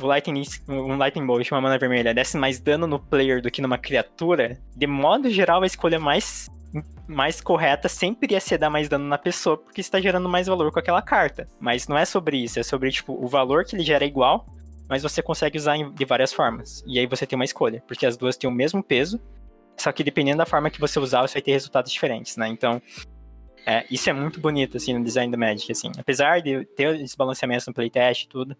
o Lightning, um Lightning Bolt, uma mana vermelha, desse mais dano no player do que numa criatura, de modo geral, a escolha mais, mais correta sempre ia ser dar mais dano na pessoa, porque está gerando mais valor com aquela carta. Mas não é sobre isso, é sobre, tipo, o valor que ele gera é igual, mas você consegue usar de várias formas. E aí você tem uma escolha, porque as duas têm o mesmo peso, só que dependendo da forma que você usar, você vai ter resultados diferentes, né? Então, é, isso é muito bonito, assim, no design do Magic, assim. Apesar de ter desbalanceamentos no playtest e tudo,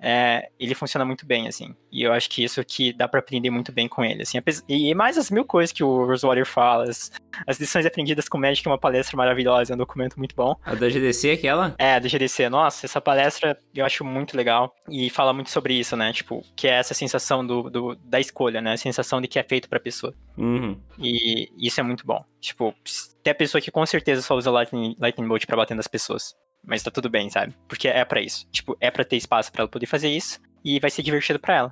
é, ele funciona muito bem, assim. E eu acho que isso que dá pra aprender muito bem com ele, assim. E mais as mil coisas que o Rosewater fala, as, as lições aprendidas com o Magic é uma palestra maravilhosa, é um documento muito bom. A da GDC, aquela? É, do GDC. Nossa, essa palestra eu acho muito legal. E fala muito sobre isso, né? Tipo, que é essa sensação do, do- da escolha, né? A sensação de que é feito pra pessoa. Uhum. E isso é muito bom. Tipo, tem a pessoa que com certeza só usa Lightning, Lightning Bolt pra bater nas pessoas. Mas tá tudo bem, sabe? Porque é pra isso. Tipo, é pra ter espaço pra ela poder fazer isso. E vai ser divertido pra ela.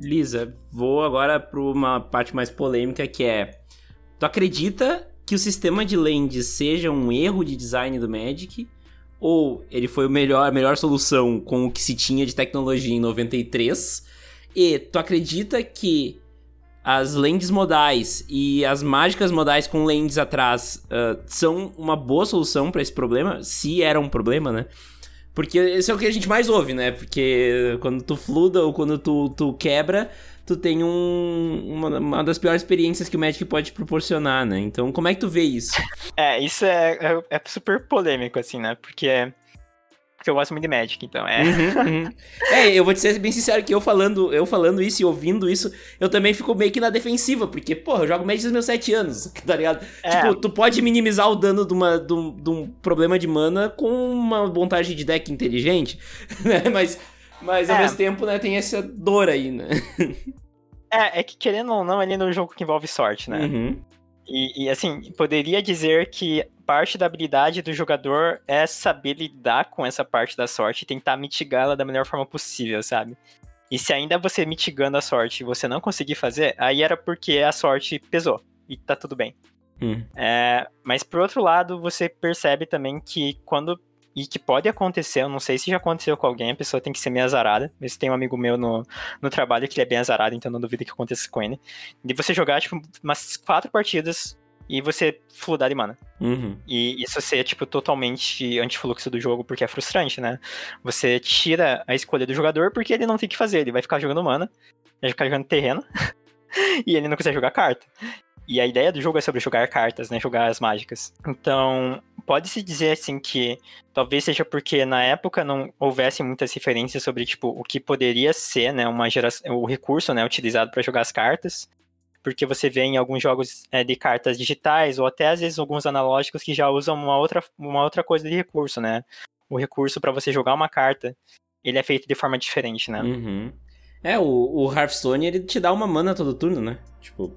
Lisa, vou agora para uma parte mais polêmica que é: tu acredita que o sistema de lands seja um erro de design do Magic? Ou ele foi melhor, a melhor solução com o que se tinha de tecnologia em 93? E tu acredita que as lands modais e as mágicas modais com lands atrás ah, são uma boa solução para esse problema? Se era um problema, né? Porque esse é o que a gente mais ouve, né? Porque quando tu fluda ou quando tu, tu quebra, tu tem um, uma, uma das piores experiências que o Magic pode te proporcionar, né? Então, como é que tu vê isso? É, isso é, é, é super polêmico, assim, né? Porque, porque eu gosto muito de Magic, então é. Uhum, uhum. É, eu vou te ser bem sincero que eu falando, eu falando isso e ouvindo isso, eu também fico meio que na defensiva, porque, porra, eu jogo Magic desde meus 7 anos, tá ligado? É. Tipo, tu pode minimizar o dano de, uma, de, um, de um problema de mana com uma montagem de deck inteligente, né? Mas, mas ao É. mesmo tempo, né, tem essa dor aí, né? É, é que querendo ou não, ele é um jogo que envolve sorte, né? Uhum. E, e, assim, poderia dizer que parte da habilidade do jogador é saber lidar com essa parte da sorte e tentar mitigá-la da melhor forma possível, sabe? E se ainda você mitigando a sorte e você não conseguir fazer, aí era porque a sorte pesou. E tá tudo bem. Hum. É, mas por outro lado, você percebe também que quando. E que pode acontecer, eu não sei se já aconteceu com alguém, a pessoa tem que ser meio azarada. Mas tem um amigo meu no, no trabalho que ele é bem azarado, então não duvido que aconteça com ele. De você jogar, tipo, umas quatro partidas e você fludar de mana. Uhum. E isso ser, tipo, totalmente antifluxo do jogo, porque é frustrante, né? Você tira a escolha do jogador porque ele não tem o que fazer, ele vai ficar jogando mana, vai ficar jogando terreno, e ele não consegue jogar carta. E a ideia do jogo é sobre jogar cartas, né? Jogar as mágicas. Então, pode-se dizer, assim, que talvez seja porque na época não houvesse muitas referências sobre, tipo, o que poderia ser, né? Uma geração, o recurso, né? Utilizado para jogar as cartas. Porque você vê em alguns jogos é, de cartas digitais, ou até às vezes alguns analógicos que já usam uma outra, uma outra coisa de recurso, né? O recurso para você jogar uma carta, ele é feito de forma diferente, né? Uhum. É, o, o Hearthstone, ele te dá uma mana todo turno, né? Tipo,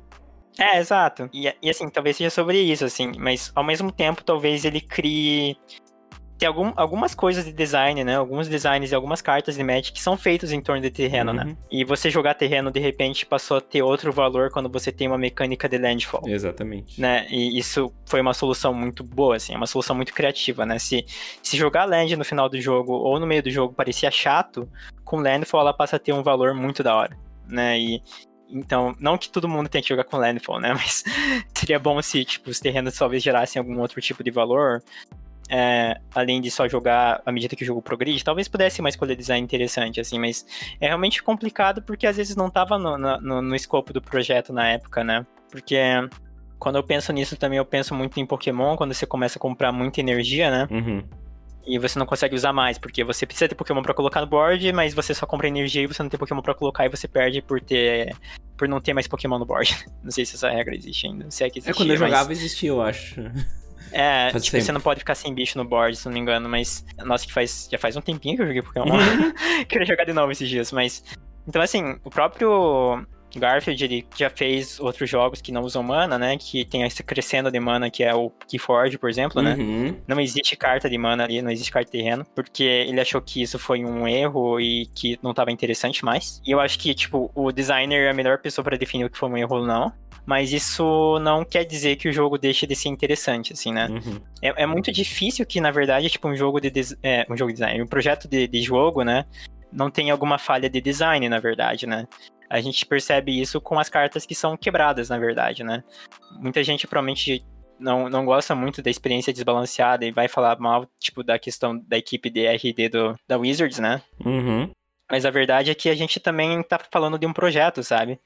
É, exato. E, e assim, talvez seja sobre isso, assim, mas ao mesmo tempo, talvez ele crie tem algum, algumas coisas de design, né? Alguns designs e algumas cartas de Magic que são feitos em torno de terreno, né? Uhum. E você jogar terreno, de repente, passou a ter outro valor quando você tem uma mecânica de landfall. Exatamente. Né? E isso foi uma solução muito boa, assim, uma solução muito criativa, né? Se, se jogar land no final do jogo ou no meio do jogo parecia chato, com landfall ela passa a ter um valor muito da hora, né? E então, não que todo mundo tenha que jogar com landfall, né? Mas seria bom se, tipo, os terrenos talvez gerassem algum outro tipo de valor é, além de só jogar à medida que o jogo progride, talvez pudesse uma escolha de design interessante, assim, mas é realmente complicado porque às vezes não estava no, no, no, escopo do projeto na época, né? Porque quando eu penso nisso também, eu penso muito em Pokémon, quando você começa a comprar muita energia, né? Uhum. E você não consegue usar mais, porque você precisa ter Pokémon para colocar no board, mas você só compra energia e você não tem Pokémon para colocar e você perde por ter por não ter mais Pokémon no board. Não sei se essa regra existe ainda. Se é que existe. É quando eu jogava existia, eu acho. É, faz tipo, tempo. você não pode ficar sem bicho no board, se não me engano, mas. Nossa, que faz. Já faz um tempinho que eu joguei Pokémon. Queria jogar de novo esses dias, mas. Então, assim, o próprio Garfield, ele já fez outros jogos que não usam mana, né? Que tem esse crescendo de mana, que é o Keyforge, por exemplo, né? Uhum. Não existe carta de mana ali, não existe carta de terreno, porque ele achou que isso foi um erro e que não estava interessante mais. E eu acho que, tipo, o designer é a melhor pessoa para definir o que foi um erro ou não mas isso não quer dizer que o jogo deixe de ser interessante, assim, né? Uhum. É, é, muito difícil que, na verdade, tipo, um jogo de, é, um jogo de design, um projeto de, de jogo, né, não tenha alguma falha de design, na verdade, né? A gente percebe isso com as cartas que são quebradas, na verdade, né? Muita gente provavelmente não, não gosta muito da experiência desbalanceada e vai falar mal, tipo, da questão da equipe de RD do, da Wizards, né? Uhum. Mas a verdade é que a gente também tá falando de um projeto, sabe?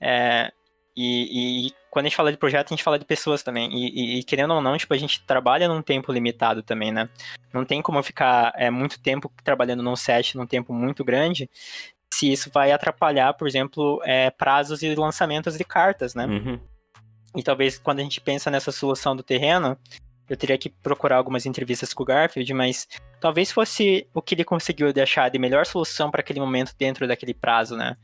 É, e, e, quando a gente fala de projeto, a gente fala de pessoas também. E, e, querendo ou não, tipo, a gente trabalha num tempo limitado também, né? Não tem como ficar é, muito tempo trabalhando num set num tempo muito grande, se isso vai atrapalhar, por exemplo, é, prazos e lançamentos de cartas, né? Uhum. E talvez quando a gente pensa nessa solução do terreno, eu teria que procurar algumas entrevistas com o Garfield, mas talvez fosse o que ele conseguiu deixar de melhor solução para aquele momento dentro daquele prazo, né?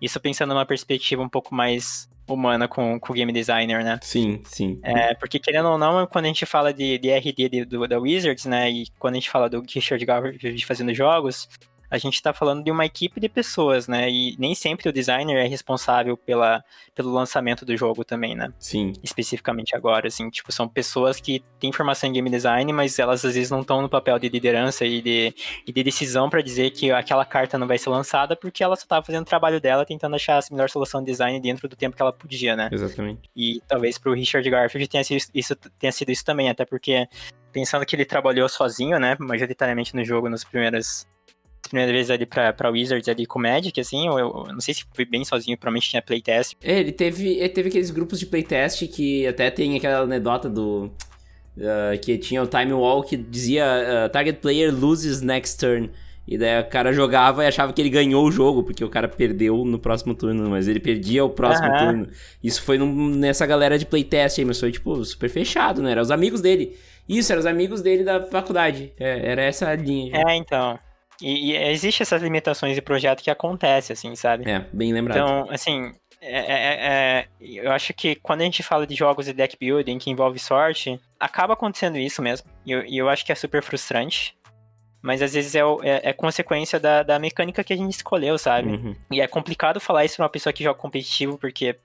Isso pensando numa perspectiva um pouco mais humana com, com o game designer, né? Sim, sim. É, porque querendo ou não, quando a gente fala de, de RD de, do, da Wizards, né? E quando a gente fala do Richard Garfield fazendo jogos, a gente está falando de uma equipe de pessoas, né? E nem sempre o designer é responsável pela, pelo lançamento do jogo também, né? Sim. Especificamente agora, assim, tipo, são pessoas que têm formação em game design, mas elas às vezes não estão no papel de liderança e de, e de decisão para dizer que aquela carta não vai ser lançada, porque ela só estava fazendo o trabalho dela, tentando achar a melhor solução de design dentro do tempo que ela podia, né? Exatamente. E talvez para o Richard Garfield tenha sido isso, tenha sido isso também, até porque pensando que ele trabalhou sozinho, né, majoritariamente no jogo nos primeiros primeira vez ali pra, pra Wizards ali com Magic, assim, eu, eu não sei se foi bem sozinho, provavelmente tinha playtest. É, ele teve, ele teve aqueles grupos de playtest que até tem aquela anedota do... Uh, que tinha o Time Wall que dizia uh, Target Player loses next turn. E daí o cara jogava e achava que ele ganhou o jogo, porque o cara perdeu no próximo turno, mas ele perdia o próximo uhum. turno. Isso foi num, nessa galera de playtest aí, mas foi, tipo, super fechado, né? Era os amigos dele. Isso, eram os amigos dele da faculdade. É, era essa linha. É, então. E, e existe essas limitações de projeto que acontece, assim, sabe? É, bem lembrado. Então, assim, é, é, é, eu acho que quando a gente fala de jogos de deck building que envolve sorte, acaba acontecendo isso mesmo. E eu, eu acho que é super frustrante. Mas às vezes é, é, é consequência da, da, mecânica que a gente escolheu, sabe? Uhum. E é complicado falar isso pra uma pessoa que joga competitivo, porque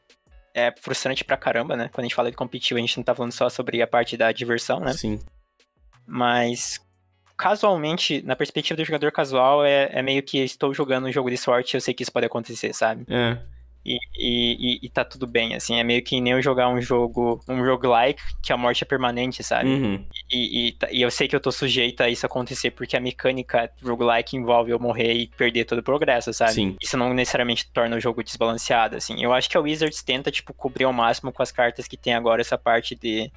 é frustrante pra caramba, né? Quando a gente fala de competitivo, a gente não tá falando só sobre a parte da diversão, né? Sim. Mas casualmente, na perspectiva do jogador casual, é, é meio que estou jogando um jogo de sorte, eu sei que isso pode acontecer, sabe? É. E, e, e, tá tudo bem, assim, é meio que nem eu jogar um jogo, um roguelike, que a morte é permanente, sabe? Uhum. E, e, e, eu sei que eu tô sujeito a isso acontecer, porque a mecânica roguelike envolve eu morrer e perder todo o progresso, sabe? Sim. Isso não necessariamente torna o jogo desbalanceado, assim. Eu acho que a Wizards tenta, tipo, cobrir ao máximo com as cartas que tem agora essa parte de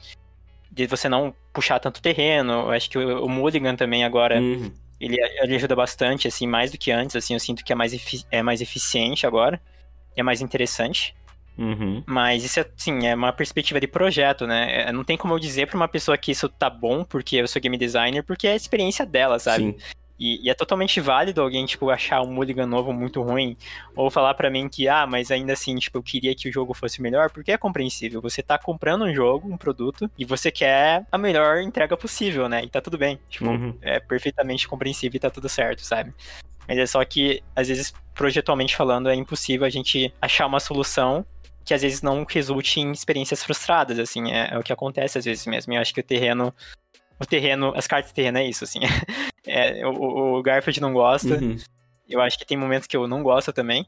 de você não puxar tanto terreno. Eu acho que o, o Mulligan também agora, uhum. ele, ele ajuda bastante, assim, mais do que antes, assim, eu sinto que é mais, é mais eficiente agora, é mais interessante. Uhum. Mas isso, assim, é uma perspectiva de projeto, né? É, não tem como eu dizer pra uma pessoa que isso tá bom porque eu sou game designer, porque é a experiência dela, sabe? Sim. E, e, é totalmente válido alguém, tipo, achar um Mulligan novo muito ruim, ou falar para mim que, ah, mas ainda assim, tipo, eu queria que o jogo fosse melhor, porque é compreensível. Você tá comprando um jogo, um produto, e você quer a melhor entrega possível, né? E tá tudo bem. Tipo, uhum. é perfeitamente compreensível e tá tudo certo, sabe? Mas é só que, às vezes, projetualmente falando, é impossível a gente achar uma solução que às vezes não resulte em experiências frustradas, assim, é, é o que acontece às vezes mesmo. E eu acho que o terreno o terreno, as cartas de terreno é isso, assim. É, o, o Garfield não gosta. Uhum. Eu acho que tem momentos que eu não gosto também.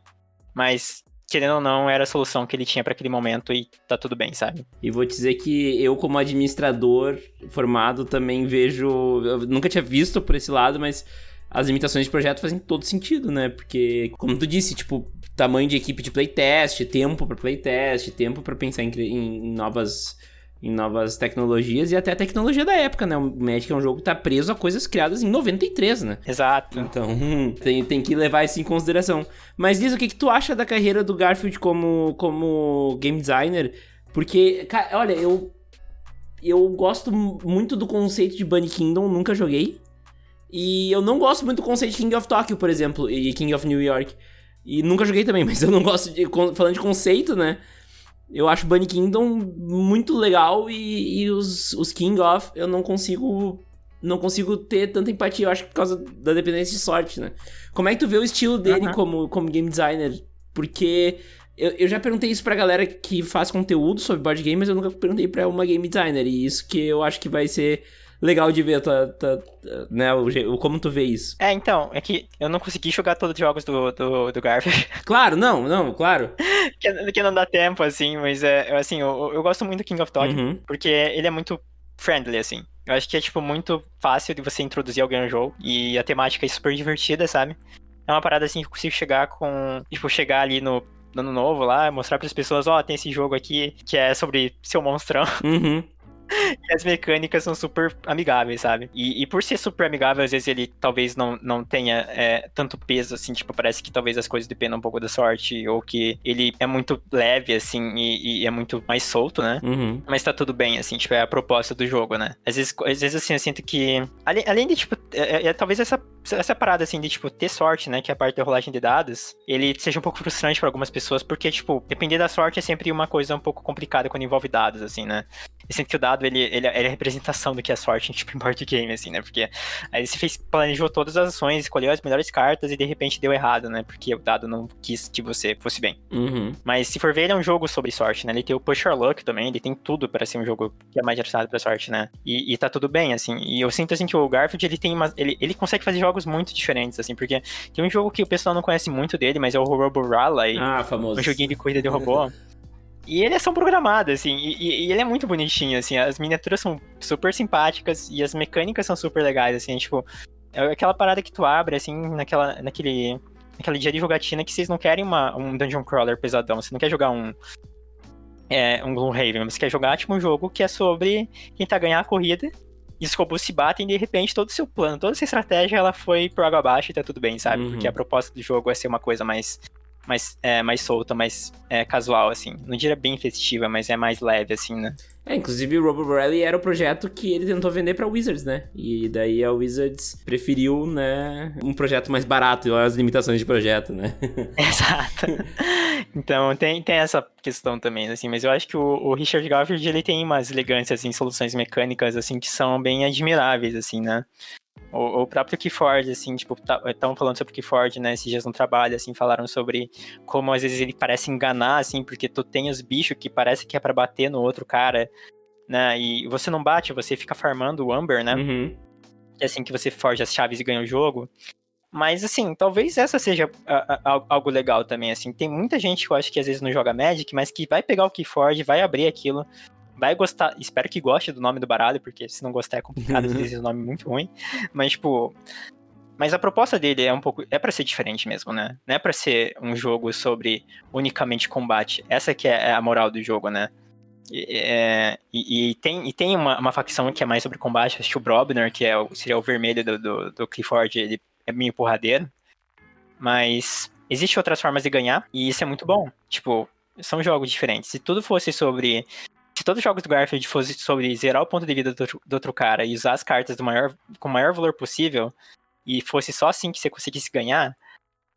Mas, querendo ou não, era a solução que ele tinha para aquele momento e tá tudo bem, sabe? E vou dizer que eu, como administrador formado, também vejo. Eu nunca tinha visto por esse lado, mas as limitações de projeto fazem todo sentido, né? Porque, como tu disse, tipo, tamanho de equipe de playtest, tempo para playtest, tempo para pensar em, em novas em novas tecnologias e até a tecnologia da época, né? O Magic é um jogo que tá preso a coisas criadas em 93, né? Exato. Então, tem, tem que levar isso em consideração. Mas diz o que, que tu acha da carreira do Garfield como, como game designer? Porque, cara, olha, eu eu gosto muito do conceito de Bunny Kingdom, nunca joguei. E eu não gosto muito do conceito de King of Tokyo, por exemplo, e King of New York. E nunca joguei também, mas eu não gosto de. Falando de conceito, né? Eu acho Bunny Kingdom muito legal e, e os, os King of eu não consigo não consigo ter tanta empatia, eu acho, por causa da dependência de sorte, né? Como é que tu vê o estilo dele uhum. como, como game designer? Porque eu, eu já perguntei isso pra galera que faz conteúdo sobre board game, mas eu nunca perguntei pra uma game designer. E isso que eu acho que vai ser legal de ver, tá, tá, né, o, o, como tu vê isso. É, então, é que eu não consegui jogar todos os jogos do, do, do Garfield. Claro, não, não, claro. que, que não dá tempo, assim, mas é, assim, eu, eu gosto muito do King of Tokyo, uhum. porque ele é muito friendly, assim. Eu acho que é, tipo, muito fácil de você introduzir alguém no jogo, e a temática é super divertida, sabe? É uma parada, assim, que eu consigo chegar com, tipo, chegar ali no ano novo lá, mostrar para as pessoas, ó, oh, tem esse jogo aqui que é sobre seu monstrão. Uhum. E as mecânicas são super amigáveis, sabe? E, e, por ser super amigável, às vezes ele talvez não, não tenha é, tanto peso, assim, tipo, parece que talvez as coisas dependam um pouco da sorte, ou que ele é muito leve, assim, e, e é muito mais solto, né? Uhum. Mas tá tudo bem, assim, tipo, é a proposta do jogo, né? Às vezes, às vezes assim, eu sinto que, além, além de, tipo, é, é, é talvez essa, essa parada, assim, de, tipo, ter sorte, né, que é a parte da rolagem de dados, ele seja um pouco frustrante para algumas pessoas, porque, tipo, depender da sorte é sempre uma coisa um pouco complicada quando envolve dados, assim, né? Eu sinto que o dado, ele, ele, ele é a representação do que é sorte em tipo em board game, assim, né? Porque aí você fez, planejou todas as ações, escolheu as melhores cartas e de repente deu errado, né? Porque o dado não quis que você fosse bem. Uhum. Mas se for ver, ele é um jogo sobre sorte, né? Ele tem o Push or Luck também, ele tem tudo para ser um jogo que é mais direcionado pra sorte, né? E, e tá tudo bem, assim. E eu sinto, assim, que o Garfield, ele tem uma... Ele, ele consegue fazer jogos muito diferentes, assim, porque tem um jogo que o pessoal não conhece muito dele, mas é o Robo Rally. Ah, famoso. Um joguinho de corrida de robô. E ele é só programado, assim, e, e, ele é muito bonitinho, assim, as miniaturas são super simpáticas e as mecânicas são super legais, assim, tipo, é aquela parada que tu abre, assim, naquela, naquele, naquele dia de jogatina que vocês não querem uma, um dungeon crawler pesadão, você não quer jogar um, é, um Gloomhaven, você quer jogar, tipo, um jogo que é sobre tentar ganhar a corrida e os robôs se batem e de repente todo o seu plano, toda essa estratégia, ela foi pro água abaixo e tá tudo bem, sabe? Uhum. Porque a proposta do jogo é ser uma coisa mais mais, é, mais solta, mais é, casual, assim. Não diria bem festiva, mas é mais leve, assim, né? É, inclusive o Robert Borelli era o projeto que ele tentou vender pra Wizards, né? E daí a Wizards preferiu, né, um projeto mais barato, as limitações de projeto, né? Exato. Então tem, tem essa questão também, assim, mas eu acho que o, o Richard Garfield, ele tem umas elegâncias, assim, soluções mecânicas, assim, que são bem admiráveis, assim, né? O, o próprio Keyforge, assim, tipo, estavam tá, falando sobre o Keyforge, né, esses dias no trabalho, assim, falaram sobre como às vezes ele parece enganar, assim, porque tu tem os bichos que parece que é para bater no outro cara, né, e você não bate, você fica farmando o Amber, né, uhum. é assim que você forja as chaves e ganha o jogo. Mas, assim, talvez essa seja a, a, algo legal também, assim. Tem muita gente que eu acho que às vezes não joga Magic, mas que vai pegar o Keyforge, vai abrir aquilo, vai gostar, espero que goste do nome do baralho, porque se não gostar é complicado, às vezes é um nome muito ruim. Mas, tipo. Mas a proposta dele é um pouco. É para ser diferente mesmo, né? Não é pra ser um jogo sobre unicamente combate. Essa que é a moral do jogo, né? E, é, e, e tem, e tem uma, uma, facção que é mais sobre combate, acho que o Brobner, que é seria o vermelho do, do, do Clifford, ele é meio porradeiro. Mas existem outras formas de ganhar, e isso é muito bom. Tipo, são jogos diferentes. Se tudo fosse sobre se todos os jogos do Garfield fossem sobre zerar o ponto de vida do, do outro cara e usar as cartas do maior, com o maior valor possível, e fosse só assim que você conseguisse ganhar,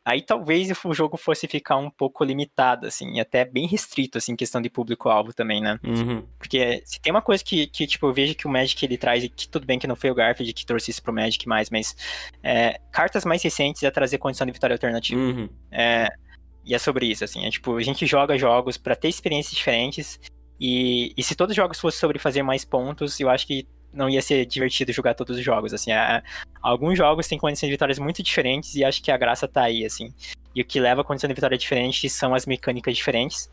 aí talvez o jogo fosse ficar um pouco limitado, assim, e até bem restrito, assim, em questão de público-alvo também, né? Uhum. Porque se tem uma coisa que, que, tipo, eu vejo que o Magic ele traz, e que tudo bem que não foi o Garfield que trouxe isso pro Magic mais, mas é, cartas mais recentes é trazer condição de vitória alternativa. Uhum. É, e é sobre isso, assim, é tipo, a gente joga jogos para ter experiências diferentes, e, e se todos os jogos fossem sobre fazer mais pontos, eu acho que não ia ser divertido jogar todos os jogos, assim. É, alguns jogos têm condições de vitórias muito diferentes e acho que a graça tá aí, assim. E o que leva a condição de vitória diferente são as mecânicas diferentes.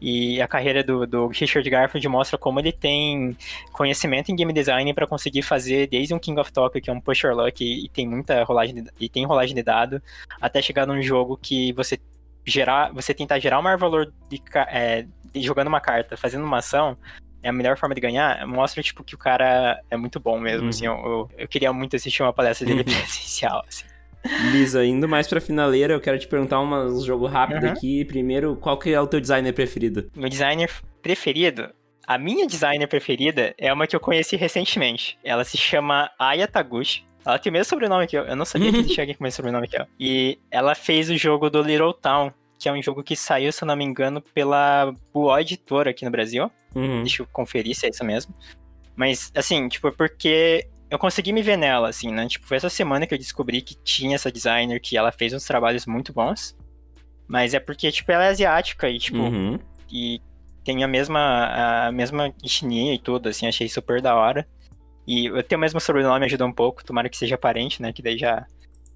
E a carreira do, do Richard Garfield mostra como ele tem conhecimento em game design para conseguir fazer desde um King of Tokyo, que é um pusher luck, e, e tem muita rolagem de, e tem rolagem de dado, até chegar num jogo que você gerar, você tentar gerar o maior valor de, é, de jogando uma carta, fazendo uma ação, é a melhor forma de ganhar, mostra, tipo, que o cara é muito bom mesmo, uhum. assim, eu, eu, eu, queria muito assistir uma palestra dele uhum. presencial, assim. Lisa, indo mais pra finaleira, eu quero te perguntar um jogo rápido uhum. aqui. Primeiro, qual que é o teu designer preferido? Meu designer preferido? A minha designer preferida é uma que eu conheci recentemente. Ela se chama Aya Taguchi. Ela tem o mesmo sobrenome que eu. Eu não sabia que existia alguém com o mesmo sobrenome que eu. E ela fez o jogo do Little Town, que é um jogo que saiu, se eu não me engano, pela Boa Editora aqui no Brasil. Uhum. Deixa eu conferir se é isso mesmo. Mas, assim, tipo, porque eu consegui me ver nela, assim, né? Tipo, foi essa semana que eu descobri que tinha essa designer, que ela fez uns trabalhos muito bons. Mas é porque, tipo, ela é asiática e, tipo, uhum. e tem a mesma, a mesma etnia e tudo, assim, achei super da hora. E eu tenho o mesmo sobrenome, ajuda um pouco, tomara que seja parente, né? Que daí já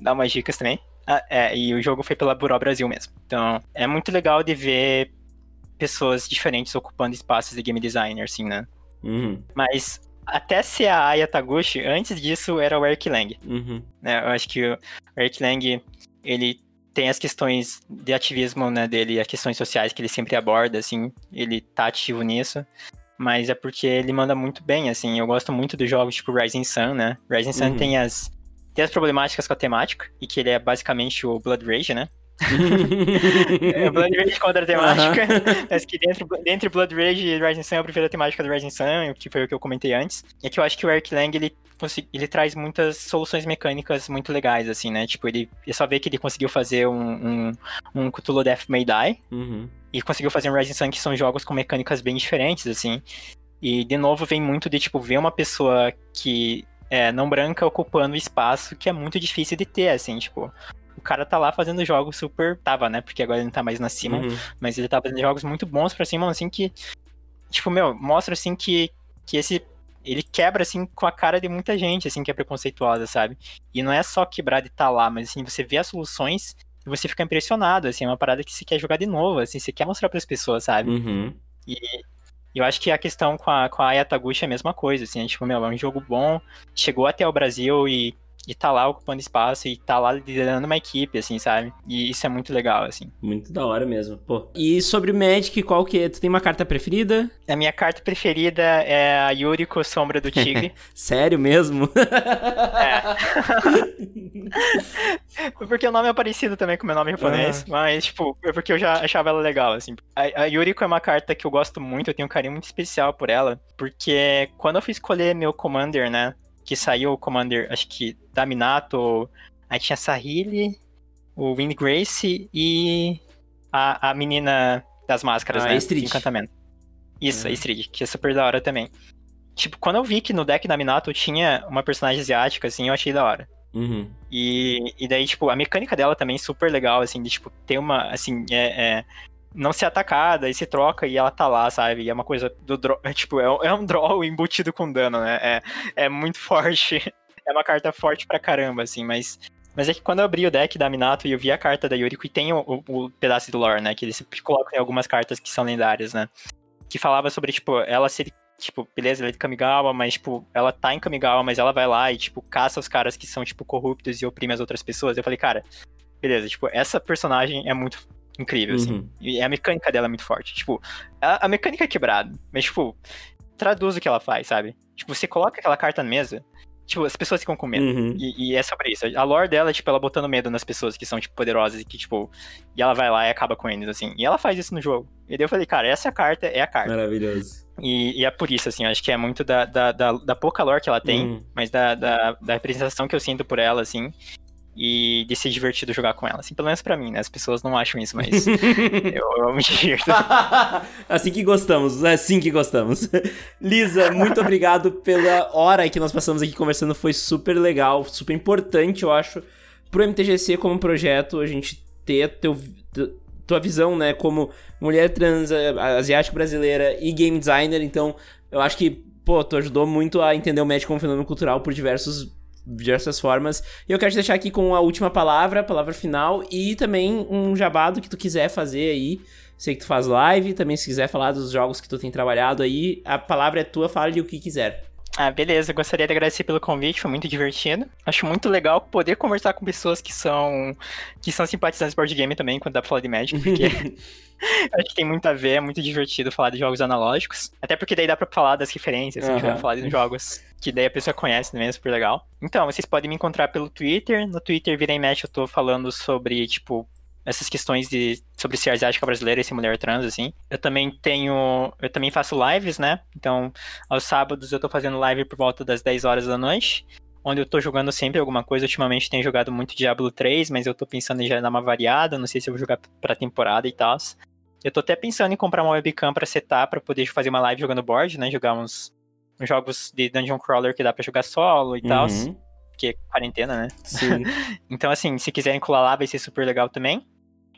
dá umas dicas também. Ah, é, e o jogo foi pela Buró Brasil mesmo. Então, é muito legal de ver pessoas diferentes ocupando espaços de game designer, assim, né? Uhum. Mas até ser a Aya Taguchi, antes disso era o Eric Lang. Uhum. Né? Eu acho que o Eric Lang, ele tem as questões de ativismo né, dele, as questões sociais que ele sempre aborda, assim, ele tá ativo nisso. Mas é porque ele manda muito bem, assim, eu gosto muito dos jogos tipo Rising Sun, né? Rising Sun uhum. tem as tem as problemáticas com a temática, e que ele é basicamente o Blood Rage, né? é, Blood Rage contra a temática, uhum. mas que dentro, entre Blood Rage e Rising Sun eu prefiro a temática do Rising Sun, que foi o que eu comentei antes. É que eu acho que o Eric Lang, ele, ele traz muitas soluções mecânicas muito legais, assim, né? Tipo, ele, é só ver que ele conseguiu fazer um, um, um Cthulhu Death May Die, uhum. e conseguiu fazer um Rising Sun, que são jogos com mecânicas bem diferentes, assim. E, de novo, vem muito de, tipo, ver uma pessoa que é, não branca ocupando espaço que é muito difícil de ter, assim, tipo. O cara tá lá fazendo jogos super. Tava, né? Porque agora ele não tá mais na cima. Uhum. Mas ele tá fazendo jogos muito bons pra cima, assim, que. Tipo, meu, mostra assim que, que esse. Ele quebra, assim, com a cara de muita gente, assim, que é preconceituosa, sabe? E não é só quebrar de estar tá lá, mas assim, você vê as soluções e você fica impressionado, assim, é uma parada que você quer jogar de novo, assim, você quer mostrar para as pessoas, sabe? Uhum. E, eu acho que a questão com a, com a Ayataguchi é a mesma coisa, assim, é, tipo, meu, é um jogo bom, chegou até o Brasil e e tá lá ocupando espaço e tá lá liderando uma equipe, assim, sabe? E isso é muito legal, assim. Muito da hora mesmo, pô. E sobre Magic, qual que é? Tu tem uma carta preferida? A minha carta preferida é a Yuriko Sombra do Tigre. Sério mesmo? é. porque o nome é parecido também com o meu nome japonês, uhum. mas, tipo, é porque eu já achava ela legal, assim. A, a Yuriko é uma carta que eu gosto muito, eu tenho um carinho muito especial por ela, porque quando eu fui escolher meu Commander, né, que saiu o Commander, acho que da Minato, aí tinha a Sahili, o Wind Grace e a, a menina das máscaras, ah, né? Estrid. De encantamento. Isso, uhum. a Estrid, que é super da hora também. Tipo, quando eu vi que no deck da Minato tinha uma personagem asiática, assim, eu achei da hora. Uhum. E, e daí, tipo, a mecânica dela também é super legal, assim, de, tipo, ter uma, assim, é, é não ser atacada e se troca e ela tá lá, sabe? E é uma coisa do draw. É, tipo, é, é um draw embutido com dano, né? É, é muito forte. É uma carta forte pra caramba, assim, mas. Mas é que quando eu abri o deck da Minato e eu vi a carta da Yuriko e tem o, o, o pedaço do lore, né? Que eles colocam em algumas cartas que são lendárias, né? Que falava sobre, tipo, ela ser tipo, beleza, ela é de Kamigawa, mas, tipo, ela tá em Kamigawa, mas ela vai lá e, tipo, caça os caras que são, tipo, corruptos e oprime as outras pessoas. Eu falei, cara, beleza, tipo, essa personagem é muito incrível, assim. uhum. assim. E a mecânica dela é muito forte. Tipo, a, a, mecânica é quebrada, mas, tipo, traduz o que ela faz, sabe? Tipo, você coloca aquela carta na mesa, tipo, as pessoas ficam com medo. Uhum. E, e, é sobre isso. A lore dela é, tipo, ela botando medo nas pessoas que são, tipo, poderosas e que, tipo, e ela vai lá e acaba com eles, assim. E ela faz isso no jogo. E daí eu falei, cara, essa carta é a carta. Maravilhoso. E, e, é por isso, assim, acho que é muito da, da, da, da pouca lore que ela tem, hum. mas da, da, da representação que eu sinto por ela, assim e de ser divertido jogar com ela. Assim, pelo menos pra mim, né? As pessoas não acham isso, mas eu, eu me divirto. assim que gostamos, é assim que gostamos. Lisa, muito obrigado pela hora que nós passamos aqui conversando. Foi super legal, super importante, eu acho, pro MTGC como projeto, a gente ter teu, tua visão, né, como mulher trans, asiática brasileira e game designer. Então, eu acho que, pô, tu ajudou muito a entender o Magic como fenômeno cultural por diversos diversas formas. E eu quero te deixar aqui com a última palavra, palavra final, e também um jabado que tu quiser fazer aí. Sei que tu faz live, também se quiser falar dos jogos que tu tem trabalhado aí, a palavra é tua, fale o que quiser. Ah, beleza. Gostaria de agradecer pelo convite, foi muito divertido. Acho muito legal poder conversar com pessoas que são que são simpatizantes de board game também, quando dá pra falar de Magic, porque acho que tem muito a ver, é muito divertido falar de jogos analógicos. Até porque daí dá pra falar das referências, uhum. tiver falar de jogos que daí a pessoa conhece também, é super legal. Então, vocês podem me encontrar pelo Twitter. No Twitter, vira e mexe, eu tô falando sobre, tipo, essas questões de sobre ser asiática brasileira e ser mulher trans, assim. Eu também tenho. Eu também faço lives, né? Então, aos sábados eu tô fazendo live por volta das 10 horas da noite. Onde eu tô jogando sempre alguma coisa. Ultimamente tenho jogado muito Diablo 3, mas eu tô pensando em já dar uma variada. Não sei se eu vou jogar pra temporada e tal. Eu tô até pensando em comprar uma webcam pra setar, pra poder fazer uma live jogando board, né? Jogar uns, uns jogos de Dungeon Crawler que dá pra jogar solo e uhum. tal. Porque é quarentena, né? Sim. então, assim, se quiserem colar lá, vai ser super legal também.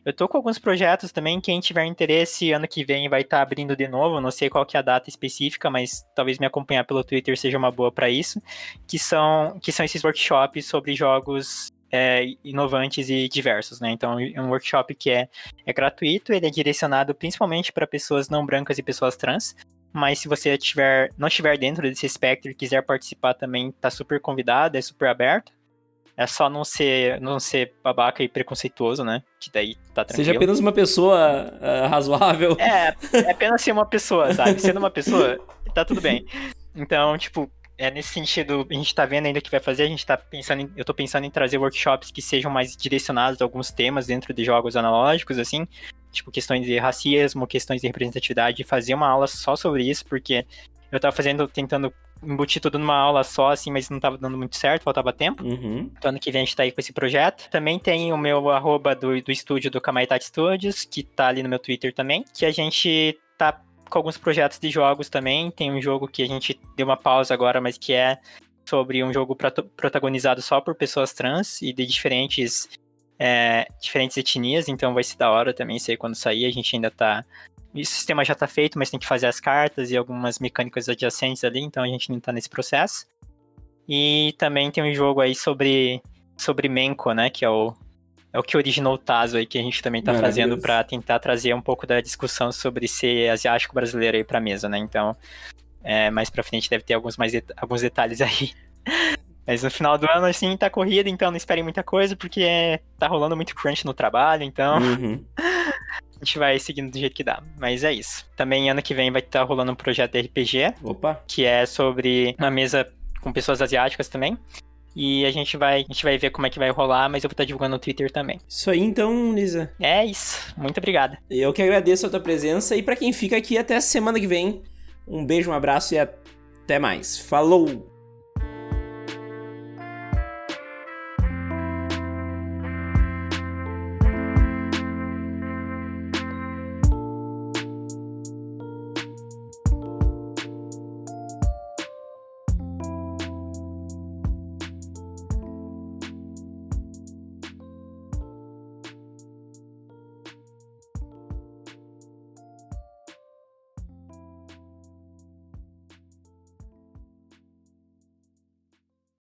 Eu tô com alguns projetos também, quem tiver interesse, ano que vem vai estar tá abrindo de novo, não sei qual que é a data específica, mas talvez me acompanhar pelo Twitter seja uma boa para isso, que são, que são esses workshops sobre jogos é, inovantes e diversos, né? Então, é um workshop que é, é gratuito, ele é direcionado principalmente para pessoas não brancas e pessoas trans, mas se você tiver, não estiver dentro desse espectro e quiser participar também, tá super convidado, é super aberto. É só não ser, não ser babaca e preconceituoso, né? Que daí tá tranquilo. Seja apenas uma pessoa uh, razoável. É, é apenas ser uma pessoa, sabe? Sendo uma pessoa, tá tudo bem. Então, tipo, é nesse sentido, a gente tá vendo ainda o que vai fazer, a gente tá pensando em, eu tô pensando em trazer workshops que sejam mais direcionados a alguns temas dentro de jogos analógicos, assim, tipo questões de racismo, questões de representatividade, fazer uma aula só sobre isso, porque eu tava fazendo, tentando embutir tudo numa aula só, assim, mas não tava dando muito certo, faltava tempo. Uhum. Então, ano que vem a gente tá aí com esse projeto. Também tem o meu arroba do, do estúdio do Kamaitati Studios, que tá ali no meu Twitter também, que a gente tá com alguns projetos de jogos também. Tem um jogo que a gente deu uma pausa agora, mas que é sobre um jogo protagonizado só por pessoas trans e de diferentes é, diferentes etnias, então vai ser da hora também, sei quando sair, a gente ainda tá o sistema já está feito, mas tem que fazer as cartas e algumas mecânicas adjacentes ali, então a gente não está nesse processo. E também tem um jogo aí sobre, sobre Menko, né? Que é o, é o que originou o Tazo aí, que a gente também está fazendo para tentar trazer um pouco da discussão sobre ser asiático brasileiro aí pra mesa, né? Então, é, mais pra frente deve ter alguns, mais alguns detalhes aí. Mas no final do ano, assim, tá corrida, então não esperem muita coisa, porque tá rolando muito crunch no trabalho, então. Uhum. a gente vai seguindo do jeito que dá. Mas é isso. Também ano que vem vai estar tá rolando um projeto de RPG. Opa! Que é sobre uma mesa com pessoas asiáticas também. E a gente vai, a gente vai ver como é que vai rolar, mas eu vou estar tá divulgando no Twitter também. Isso aí então, Lisa. É isso. Muito obrigada. Eu que agradeço a tua presença e para quem fica aqui até semana que vem, um beijo, um abraço e até mais. Falou!